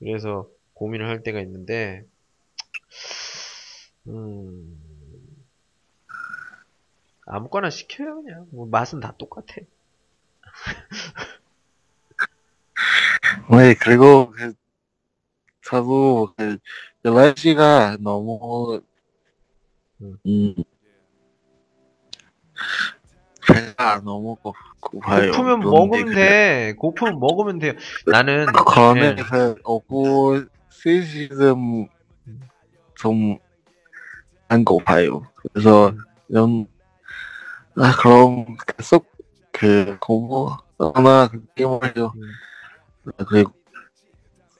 그래서 고민을 할 때가 있는데 음 아무거나 시켜요 그냥. 뭐 맛은 다 똑같아. 네 그리고 그 저도 그 11시가 너무 음. 음. 배가 너무 고- 고파요. 고프면 먹으면 그- 돼. 고프면 먹으면 돼요. 나는 그러면 예. 그 오고 3시쯤 좀안 고파요. 그래서 좀 아, 그럼 계속 그 공부하나 그 게임을 해요 음. 그리고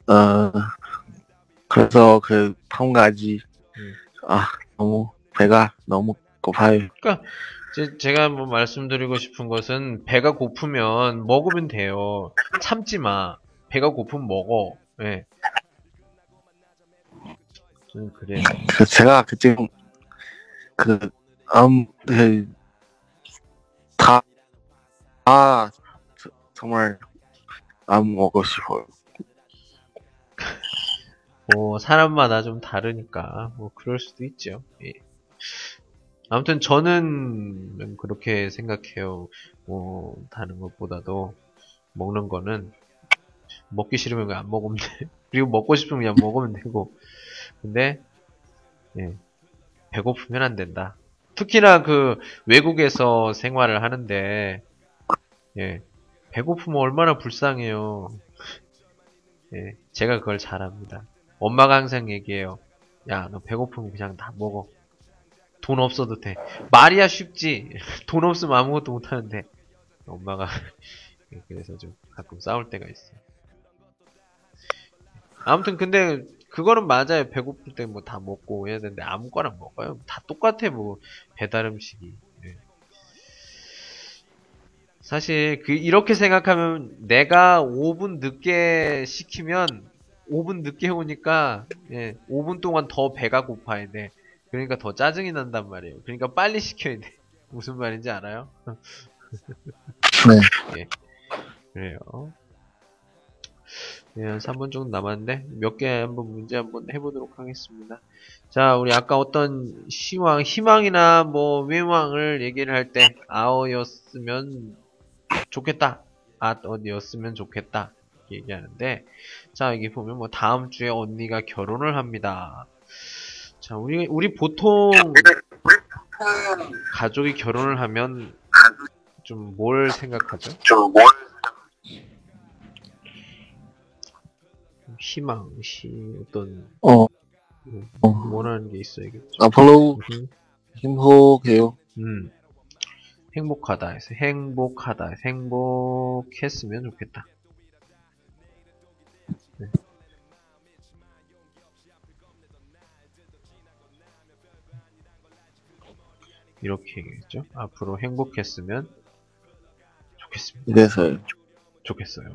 어 그래서 그 음. 아 너무 배가 너무 고파요 제, 제가 뭐 말씀드리고 싶은 것은 배가 고프면 먹으면 돼요. 참지 마. 배가 고프면 먹어. 예. 좀 그래요. 그 제가 그 지금 그암그다 아, 저- 정말 안 먹고 싶어요. 뭐 사람마다 좀 다르니까 뭐 그럴 수도 있죠. 예. 아무튼 저는 그렇게 생각해요. 뭐 다른 것보다도 먹는 거는 먹기 싫으면 그냥 안 먹으면 돼. [laughs] 그리고 먹고 싶으면 그냥 먹으면 되고. 근데 예. 배고프면 안 된다. 특히나 그 외국에서 생활을 하는데 예. 배고프면 얼마나 불쌍해요. 예. 제가 그걸 잘 압니다. 엄마가 항상 얘기해요. 야, 너 배고프면 그냥 다 먹어. 돈 없어도 돼. 말이야 쉽지. [laughs] 돈 없으면 아무것도 못 하는데. 엄마가 [laughs] 예, 그래서 좀 가끔 싸울 때가 있어요. 아무튼 근데 그거는 맞아요. 배고플 때 뭐 다 먹고 해야 되는데 아무거나 먹어요. 다 똑같아 뭐 배달 음식이. 예. 사실 그 이렇게 생각하면 내가 5분 늦게 시키면 5분 늦게 오니까 예, 5분 동안 더 배가 고파야 돼. 그러니까 더 짜증이 난단 말이에요. 그러니까 빨리 시켜야 돼. [laughs] 무슨 말인지 알아요? 네. [laughs] 예. 그래요. 네, 한 3분 정도 남았는데 몇 개 한번 문제 한번 해보도록 하겠습니다. 자, 우리 아까 어떤 시황, 희망이나 뭐 외망을 얘기를 할 때 아어였으면 좋겠다. 아어였으면 좋겠다. 이렇게 얘기하는데 자, 여기 보면 뭐 다음 주에 언니가 결혼을 합니다. 자, 우리 우리 보통 가족이 결혼을 하면 좀 뭘 생각하죠? 희망, 시, 어떤, 어, 어, 원하는 게 있어야겠죠. 앞으로 음, 행복해요. 음. 행복하다 해서 행복하다 해서 행복했으면 좋겠다. 네. 이렇게 얘기했죠. 앞으로 행복했으면 좋겠습니다. 그래서요. 좋겠어요.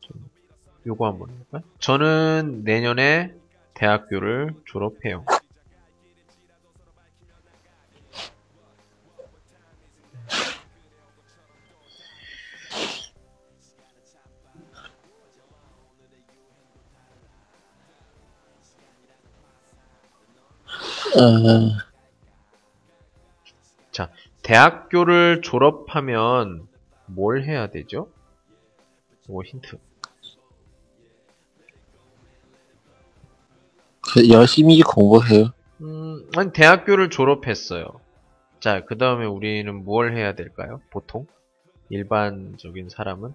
좀 요거 한번 해볼까요? 저는 내년에 대학교를 졸업해요. 어, 대학교를 졸업하면 뭘 해야 되죠? 뭐 힌트. 그 열심히 공부해요. 음, 아니 대학교를 졸업했어요. 자, 그 다음에 우리는 뭘 해야 될까요? 보통 일반적인 사람은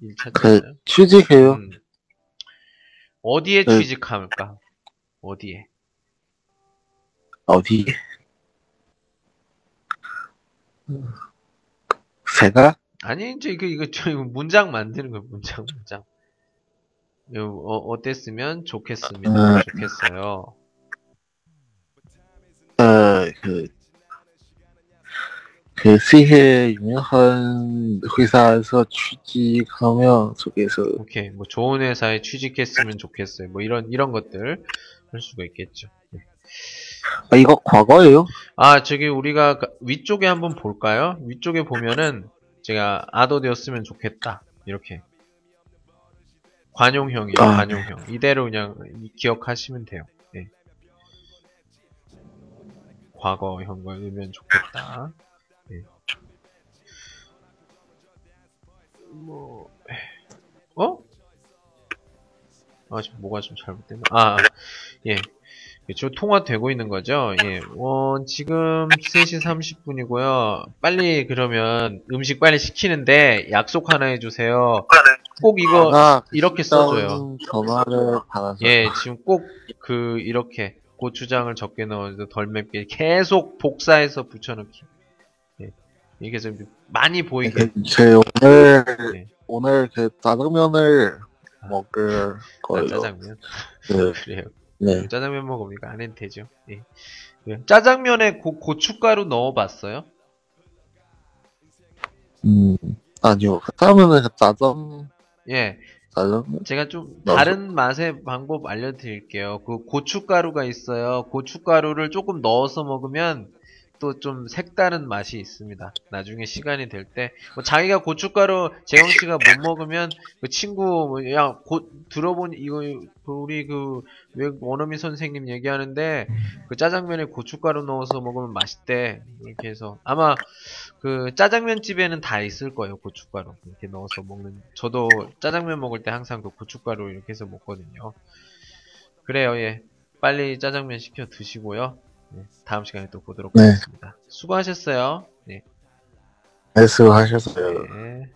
嘛일그 찾잖아요. 취직해요. 음. 어디에 네. 취직할까? 어디에? 어디? 제가 아니 이제 이거 이거 저 이거 문장 만드는 거예요. 문장 문장. 이거 어, 어땠으면 좋겠으면 음. 좋겠어요. 어 그 그 세계 유명한 회사에서 취직하면 좋겠어. 오케이 뭐 좋은 회사에 취직했으면 좋겠어요. 뭐 이런 이런 것들 할 수가 있겠죠. 네. 아 이거 과거예요? 아, 저기 우리가 가- 위쪽에 한번 볼까요? 위쪽에 보면은 제가 아도 되었으면 좋겠다. 이렇게. 관용형이에요, 아. 관용형. 이대로 그냥 이- 기억하시면 돼요. 네. 과거형을 넣으면 좋겠다. 뭐, 어? 아, 지금 뭐가 좀 잘못됐나? 아, 아, 예. 지금 통화되고 있는 거죠? 예. 어, 지금 3시 30분이고요. 빨리 그러면 음식 빨리 시키는데 약속 하나 해주세요. 꼭 이거, 아까 이렇게 써줘요. 전화를 받아서 예, 지금 꼭 그, 이렇게 고추장을 적게 넣어서 덜 맵게 계속 복사해서 붙여넣기. 예. 이게 좀 많이 보이게. 그, 제 오늘 네. 오늘 그 짜장면을 아. 먹을 아, 거예요. 짜장면. 네. 그래요. 네. 짜장면 먹으니까 안 해도 되죠. 예. 예. 짜장면에 고, 고춧가루 넣어봤어요? 음 아니요. 그다음에는 그 짜장 예. 짜장 제가 좀 넣어서- 다른 맛의 방법 알려드릴게요. 그 고춧가루가 있어요. 고춧가루를 조금 넣어서 먹으면 또 좀 색다른 맛이 있습니다. 나중에 시간이 될 때, 뭐 자기가 고춧가루 재영 씨가 못 먹으면 그 친구 뭐 야, 고, 들어보니 이거 우리 그 외- 원어민 선생님 얘기하는데 그 짜장면에 고춧가루 넣어서 먹으면 맛있대. 이렇게 해서 아마 그 짜장면 집에는 다 있을 거예요. 고춧가루 이렇게 넣어서 먹는. 저도 짜장면 먹을 때 항상 그 고춧가루 이렇게 해서 먹거든요. 그래요, 예. 빨리 짜장면 시켜 드시고요. 네, 다음 시간에 또 보도록 네. 하겠습니다. 수고하셨어요. 네. 네, 수고하셨어요. 네.